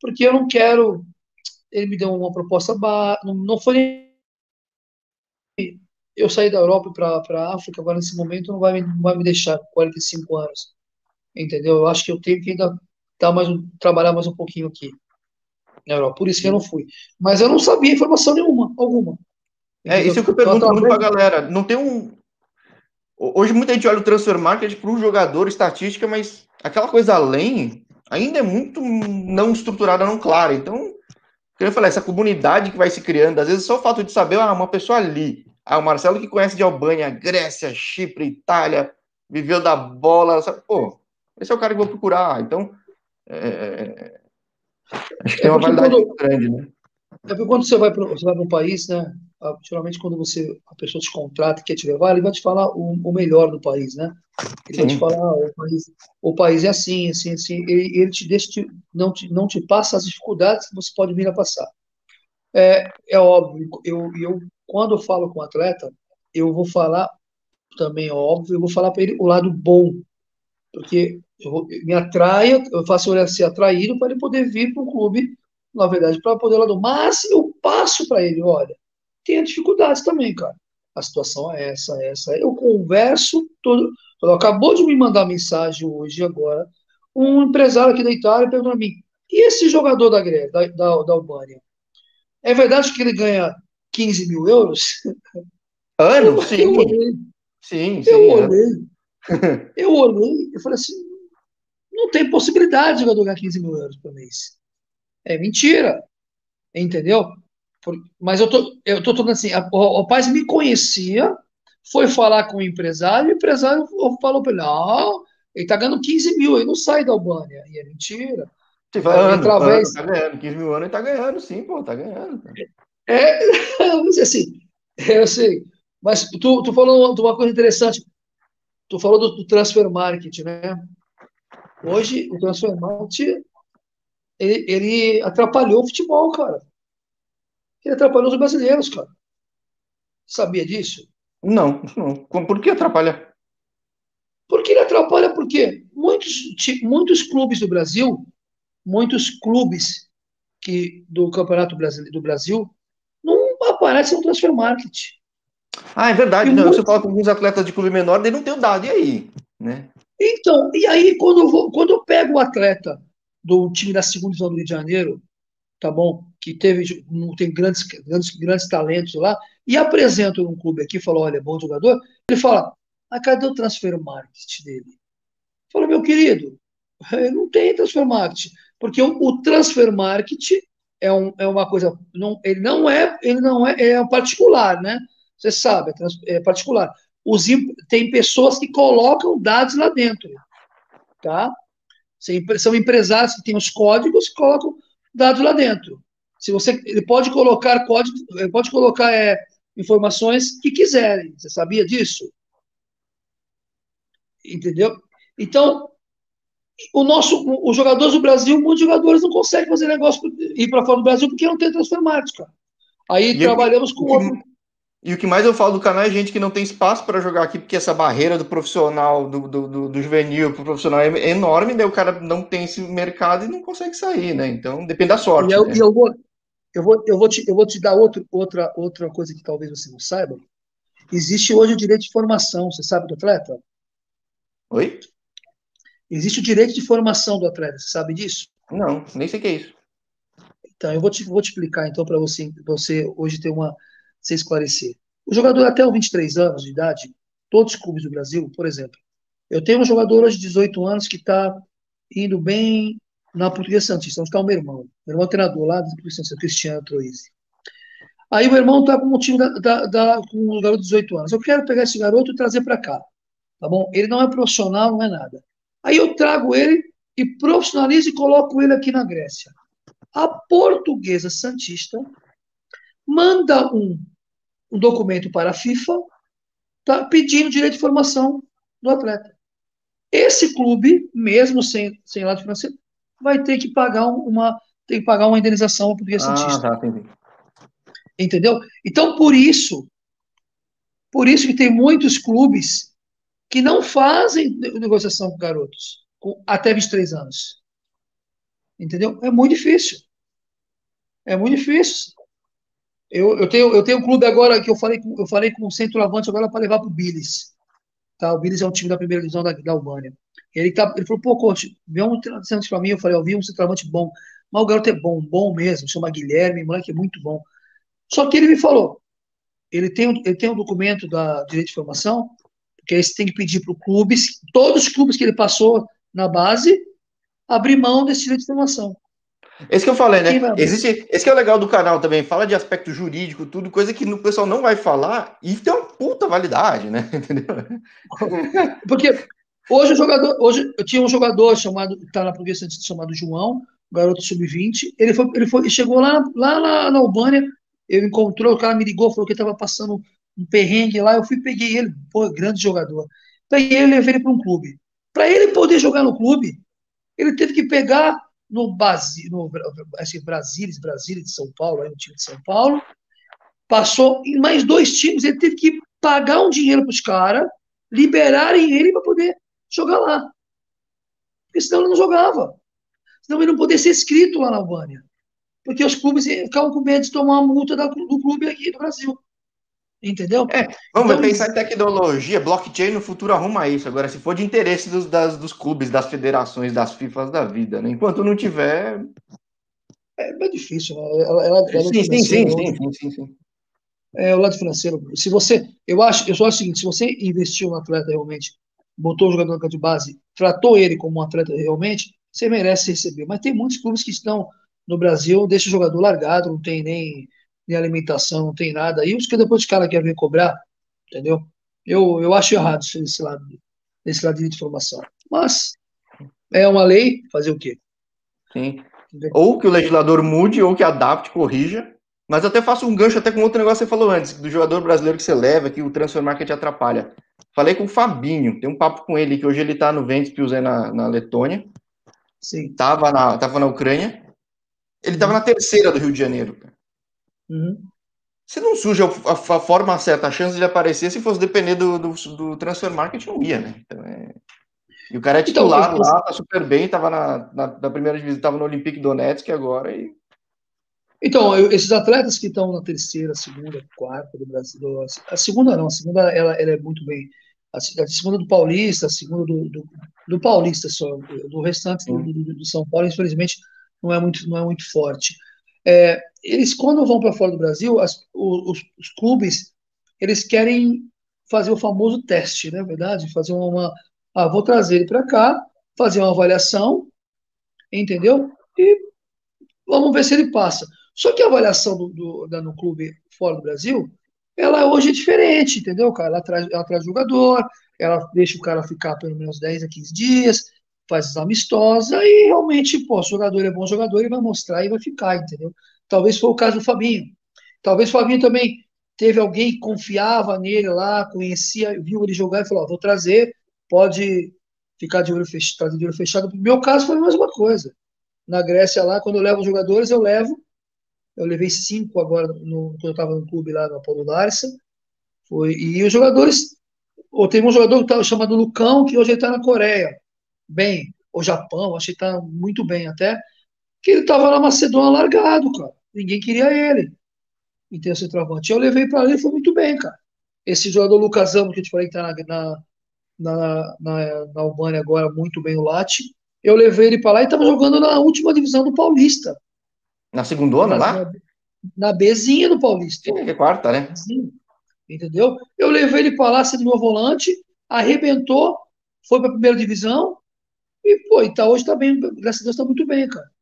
porque eu não quero. Ele me deu uma proposta, não, não foi eu saí da Europa para a África, agora nesse momento não vai, não vai me deixar 45 anos. Entendeu? Eu acho que eu tenho que ainda dar mais um, trabalhar mais um pouquinho aqui na Europa. Por isso que eu não fui. Mas eu não sabia informação nenhuma, alguma. É, isso é que eu pergunto muito para a galera. Não tem um. Hoje muita gente olha o transfer market para o jogador, estatística, mas aquela coisa além, ainda é muito não estruturada, não clara. Então, eu falar, essa comunidade que vai se criando, às vezes só o fato de saber, ah, uma pessoa ali, ah, o Marcelo que conhece de Albânia, Grécia, Chipre, Itália, viveu da bola, sabe? pô, esse é o cara que eu vou procurar. Então, é... é, é acho que é tem uma validade quando, grande, né? É porque quando você vai para um país, né? Geralmente quando você a pessoa te contrata e quer te levar, ele vai te falar o, o melhor do país, né? Ele Sim. vai te falar, ah, o, país, o país é assim, assim, assim. Ele, ele te deixa, te, não, te, não te passa as dificuldades que você pode vir a passar. É, é óbvio, eu, eu, quando eu falo com o atleta, eu vou falar também, óbvio, eu vou falar para ele o lado bom, porque eu, me atraia, eu faço ele ser atraído para ele poder vir para o clube, na verdade, para poder lá do. Mas eu passo para ele, olha, tem dificuldades também, cara. A situação é essa, é essa. Eu converso, todo, acabou de me mandar mensagem hoje, agora, um empresário aqui da Itália perguntou a mim, e esse jogador da, da, da, da Albânia? É verdade que ele ganha 15 mil euros? Ano? sim. Eu olhei. Sim, sim. Eu olhei. eu olhei e falei assim, não tem possibilidade de jogador ganhar 15 mil euros por mês. É mentira. Entendeu? Mas eu tô, eu tô falando assim, a, o, pai me conhecia, foi falar com o empresário, o empresário falou para ele, não, ele tá ganhando 15 mil, ele não sai da Albânia. E é mentira. Tipo, ano, através... ano, tá ganhando, 15 mil anos ele tá ganhando, sim, pô, tá ganhando. É, mas assim, eu sei. Mas tu, tu falou uma coisa interessante. Tu falou do, do transfer market, né? Hoje, o transfer market, ele, ele atrapalhou o futebol, cara. Ele atrapalhou os brasileiros, cara. Sabia disso? Não, não. Por que atrapalha? Porque ele atrapalha porque muitos, muitos clubes do Brasil, muitos clubes que do Campeonato do Brasil não aparecem no transfer market. Ah, é verdade. Não, muito... Você fala com alguns atletas de clube menor, ele não tem o dado. E aí? Né? Então, e aí, quando eu, vou, quando eu pego o atleta do time da segunda divisão do Rio de Janeiro, tá bom? Que teve, tem grandes, grandes, grandes talentos lá, e apresento um clube aqui, falou, olha, é bom jogador, ele fala, mas cadê o transfer market dele? Fala, meu querido, não tem transfer market, porque o, o transfer market é, um, é uma coisa, não, ele não é, ele não é, é particular, né? Você sabe, é, é particular. Os, tem pessoas que colocam dados lá dentro, tá? São empresários que têm os códigos que colocam dados lá dentro. Se você, ele pode colocar código, ele pode colocar é, informações que quiserem. Você sabia disso? Entendeu? Então, o nosso, os jogadores do Brasil, muitos jogadores não conseguem fazer negócio ir para fora do Brasil porque não tem transfer market, Aí e trabalhamos eu, com outro. E o que mais eu falo do canal é gente que não tem espaço para jogar aqui, porque essa barreira do profissional, do, do, do, do juvenil para o profissional é enorme, daí o cara não tem esse mercado e não consegue sair, né? Então depende da sorte. E eu, né? eu, vou, eu, vou, eu, vou te, eu vou te dar outro, outra, outra coisa que talvez você não saiba. Existe hoje o direito de formação, você sabe do atleta? Oi? Existe o direito de formação do atleta, você sabe disso? Não, nem sei o que é isso. Então, eu vou te, vou te explicar então para você, você hoje ter uma se esclarecer. O jogador até os 23 anos de idade, todos os clubes do Brasil, por exemplo, eu tenho um jogador hoje de 18 anos que está indo bem na Portuguesa Santista, onde está o meu irmão. Meu irmão é treinador lá do Portuguesa Santista, Cristiano Troisi. Aí o irmão está com o time da, da, da, com o garoto de 18 anos. Eu quero pegar esse garoto e trazer para cá. Tá bom? Ele não é profissional, não é nada. Aí eu trago ele e profissionalizo e coloco ele aqui na Grécia. A Portuguesa Santista manda um um documento para a FIFA tá, pedindo direito de formação do atleta. Esse clube, mesmo sem, sem lado financeiro, vai ter que pagar uma, tem que pagar uma indenização ao português ah, Santista. Tá, entendi. Entendeu? Então, por isso, por isso que tem muitos clubes que não fazem negociação com garotos com até 23 anos. Entendeu? É muito difícil. É muito difícil. Eu, eu, tenho, eu tenho um clube agora que eu falei com, eu falei com o centroavante agora para levar para o Billis. Tá? O Billis é um time da primeira divisão da, da Albânia. Ele, tá, ele falou, pô, coach, vê um centroavante para mim. Eu falei, eu vi um centroavante bom. Mas o garoto é bom, bom mesmo. Chama Guilherme, moleque é muito bom. Só que ele me falou, ele tem, ele tem um documento da direito de formação, porque aí você tem que pedir para o clube, todos os clubes que ele passou na base, abrir mão desse direito de formação. Esse que eu falei, né? Existe, esse que é o legal do canal também, fala de aspecto jurídico, tudo, coisa que o pessoal não vai falar e tem uma puta validade, né? Entendeu? Porque hoje o jogador, hoje eu tinha um jogador chamado, tá na Progressão chamado João, garoto sub-20, ele foi, ele foi, chegou lá, lá na, na Albânia, ele encontrou, o cara me ligou, falou que estava passando um perrengue lá, eu fui peguei ele, pô, grande jogador. Peguei ele e levei ele para um clube. Para ele poder jogar no clube, ele teve que pegar no, Basi, no assim, Brasília, Brasília de São Paulo, aí no time de São Paulo, passou em mais dois times, ele teve que pagar um dinheiro para os caras, liberarem ele para poder jogar lá. Porque senão ele não jogava. Senão ele não poderia ser inscrito lá na Albânia. Porque os clubes ficavam com medo de tomar uma multa do clube aqui do Brasil. Entendeu? É, vamos então, pensar em tecnologia, blockchain no futuro arruma isso. Agora, se for de interesse dos, das, dos clubes, das federações, das FIFAs da vida, né? Enquanto não tiver. É, é difícil, né? Ela, ela, ela sim, sim, sim, sim, sim, sim, sim. É o lado financeiro. Se você. Eu acho, eu só acho o seguinte: se você investiu no atleta realmente, botou o jogador na de base, tratou ele como um atleta realmente, você merece receber. Mas tem muitos clubes que estão no Brasil, deixa o jogador largado, não tem nem nem alimentação, não tem nada. E os que depois os caras querem vir cobrar, entendeu? Eu, eu acho errado nesse lado, nesse lado de informação. Mas é uma lei, fazer o quê? Sim. Entendeu? Ou que o legislador mude, ou que adapte, corrija. Mas até faço um gancho até com outro negócio que você falou antes, do jogador brasileiro que você leva, que o transfer market atrapalha. Falei com o Fabinho, tem um papo com ele, que hoje ele tá no Ventspils na, na Letônia. Sim. Tava na, tava na Ucrânia. Ele tava na terceira do Rio de Janeiro. Uhum. Se não suja a, a, forma certa, a chance de aparecer, se fosse depender do, do, do transfer market, não ia, né? Então, é... E o cara é então, titular então, lá, tá super bem, tava na, na, na primeira divisão, tava no Olympique Donetsk agora e então, eu, esses atletas que estão na terceira, segunda, quarta do Brasil, do, a segunda não, a segunda ela, ela é muito bem. A, a segunda do Paulista, a segunda do, do, do Paulista só, do restante do, do, do, São Paulo, infelizmente, não é muito, não é muito forte. É, eles, quando vão para fora do Brasil, as, os, os, clubes, eles querem fazer o famoso teste, não é verdade? Fazer uma. Ah, vou trazer ele para cá, fazer uma avaliação, entendeu? E vamos ver se ele passa. Só que a avaliação do, do, da, no clube fora do Brasil, ela hoje é diferente, entendeu, cara? Ela traz, ela traz jogador, ela deixa o cara ficar pelo menos 10 a 15 dias, faz amistosa e realmente, pô, o jogador é bom jogador, ele vai mostrar e vai ficar, entendeu? Talvez foi o caso do Fabinho. Talvez o Fabinho também teve alguém que confiava nele lá, conhecia, viu ele jogar e falou: ó, vou trazer, pode ficar de olho fechado, de olho fechado. No meu caso foi a mesma coisa. Na Grécia lá, quando eu levo os jogadores, eu levo eu levei cinco agora no, quando eu estava no clube lá no Apolo Larsa. Foi, e os jogadores. Ou tem um jogador que tá, chamado Lucão, que hoje está na Coreia. Bem, o Japão, acho que está muito bem até. Que ele estava na Macedônia largado, cara. Ninguém queria ele. Então, centroavante. Eu levei para ele e foi muito bem, cara. Esse jogador Lucas Amo, que eu te falei que está na, na, na, na Albânia agora, muito bem o Lati. Eu levei ele para lá e estava jogando na última divisão do Paulista. Na segunda lá? Na Bzinha do Paulista. Sim, é quarta, né? Sim. Entendeu? Eu levei ele para lá, sendo meu volante, arrebentou, foi para a primeira divisão e, pô, e tá, hoje tá bem, graças a Deus tá muito bem, cara.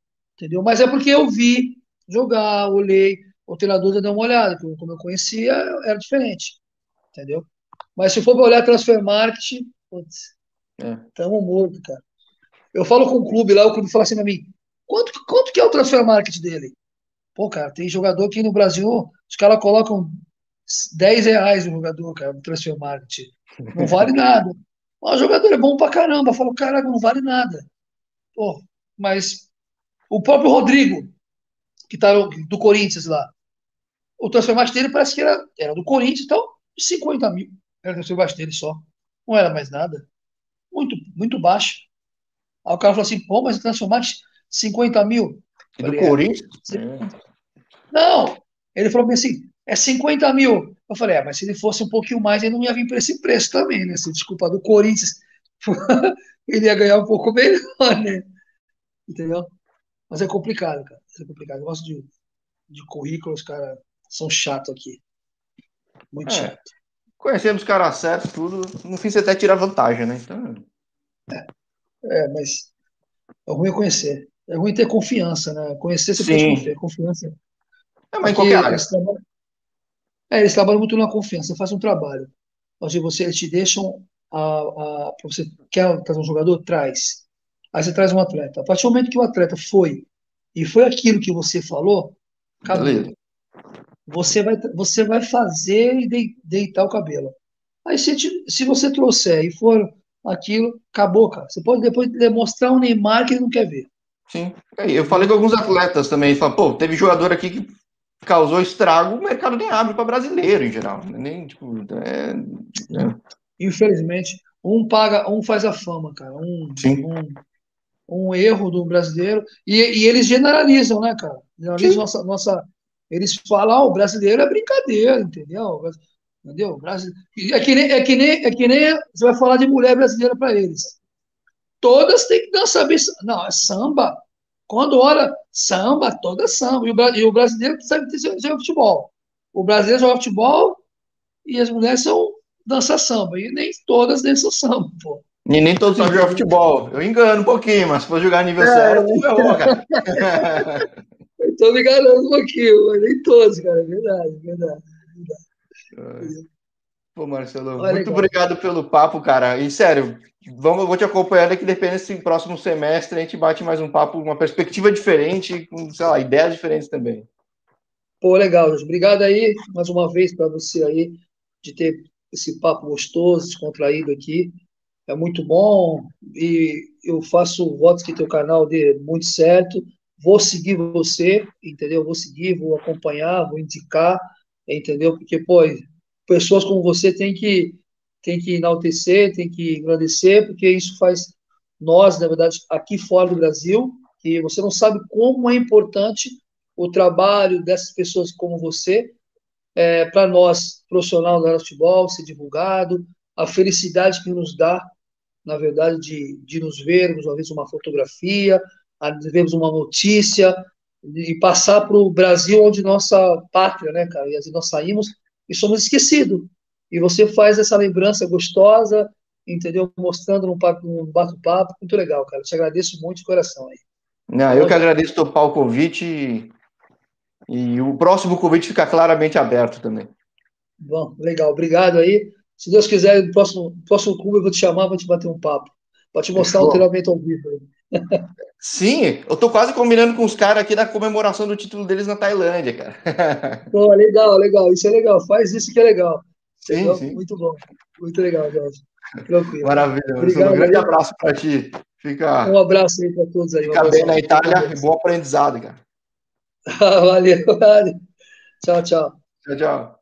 Entendeu? Mas é porque eu vi jogar, olhei, o treinador já deu uma olhada, como eu conhecia, era diferente. Entendeu? Mas se for para olhar transfer marketing, putz, é. tamo morto, cara. Eu falo com o clube lá, o clube fala assim pra mim, Quanto, quanto que é o transfer market dele? Pô, cara, tem jogador aqui no Brasil, os caras colocam 10 reais no jogador, cara, no transfer market. Não vale nada. O jogador é bom pra caramba. Falo, caraca, não vale nada. Pô, mas o próprio Rodrigo, que tá do Corinthians lá, o transfer dele parece que era, era do Corinthians, então 50 mil. Era o transfer dele só. Não era mais nada. Muito, muito baixo. Aí o cara falou assim, pô, mas o transfer market 50 mil. E do Corinthians? É. Não, ele falou assim, é 50 mil. Eu falei, é, mas se ele fosse um pouquinho mais, ele não ia vir para esse preço também, né? Se desculpa, do Corinthians, ele ia ganhar um pouco melhor, né? Entendeu? Mas é complicado, cara. É complicado. Eu gosto de, de currículos, cara, são chatos aqui. Muito é. chato. Conhecemos caras certos, tudo. No fim, você até tira vantagem, né? Então... É, é mas é ruim conhecer. É ruim ter confiança, né? Conhecer você Sim. pode confiar. Confiança. É, mas qualquer área. Eles trabalham, é, eles trabalham muito na confiança, você faz um trabalho. Onde você, eles te deixam a, a, você quer trazer um jogador? Traz. Aí você traz um atleta. A partir do momento que o atleta foi e foi aquilo que você falou, acabou. Você vai, você vai fazer e deitar o cabelo. Aí se, se você trouxer e for aquilo, acabou, cara. Você pode depois demonstrar um Neymar que ele não quer ver. Sim. Eu falei com alguns atletas também, falaram, pô, teve jogador aqui que causou estrago, o mercado nem abre para brasileiro em geral. Nem, tipo, é, é. Infelizmente, um paga, um faz a fama, cara. Um, Sim. um, um erro do brasileiro. E, e, eles generalizam, né, cara? Generalizam nossa, nossa. Eles falam, ah, o brasileiro é brincadeira, entendeu? Entendeu? É que, nem, é, que nem, é que nem você vai falar de mulher brasileira para eles todas têm que dançar bem. Não, é samba. Quando olha samba, toda samba. E o, e o brasileiro sabe jogar futebol. O brasileiro joga futebol e as mulheres são dançar samba. E nem todas dançam samba, pô. E nem todos sabem jogar futebol. Eu engano um pouquinho, mas se for jogar aniversário, é, eu cara. Estou me enganando um pouquinho, mas nem todos, cara. É verdade, é verdade. É verdade. Pô, Marcelo, Olha, muito obrigado pelo papo, cara. E sério, vamos, vou te acompanhando aqui, depende se próximo semestre a gente bate mais um papo, uma perspectiva diferente, com, sei lá, ideias diferentes também. Pô, legal, Obrigado aí, mais uma vez, para você aí, de ter esse papo gostoso, descontraído aqui. É muito bom e eu faço votos que teu canal dê muito certo. Vou seguir você, entendeu? Vou seguir, vou acompanhar, vou indicar, entendeu? Porque, pô, pessoas como você tem que tem que enaltecer, tem que agradecer, porque isso faz nós, na verdade, aqui fora do Brasil, que você não sabe como é importante o trabalho dessas pessoas como você, é, para nós, profissional do futebol, ser divulgado, a felicidade que nos dá, na verdade, de, de nos vermos, às vezes, uma fotografia, vermos uma notícia, e passar para o Brasil, onde nossa pátria, né, cara? E vezes nós saímos e somos esquecidos. E você faz essa lembrança gostosa, entendeu? Mostrando num, num bate-papo, muito legal, cara. Eu te agradeço muito de coração aí. Não, eu que agradeço topar o convite e, e o próximo convite fica claramente aberto também. Bom, legal, obrigado aí. Se Deus quiser, no próximo, próximo clube eu vou te chamar, vou te bater um papo, para te mostrar o treinamento ao vivo. Sim, eu tô quase combinando com os caras aqui da comemoração do título deles na Tailândia, cara. Pô, legal, legal, isso é legal, faz isso que é legal. Sim, sim. Muito bom, muito legal, Jorge. Tranquilo. Maravilha. Obrigado, um grande aí. abraço para ti. Fica, um abraço aí para todos aí. Fica bem na Itália e bom aprendizado, cara. valeu, valeu. Tchau, tchau. Tchau, tchau.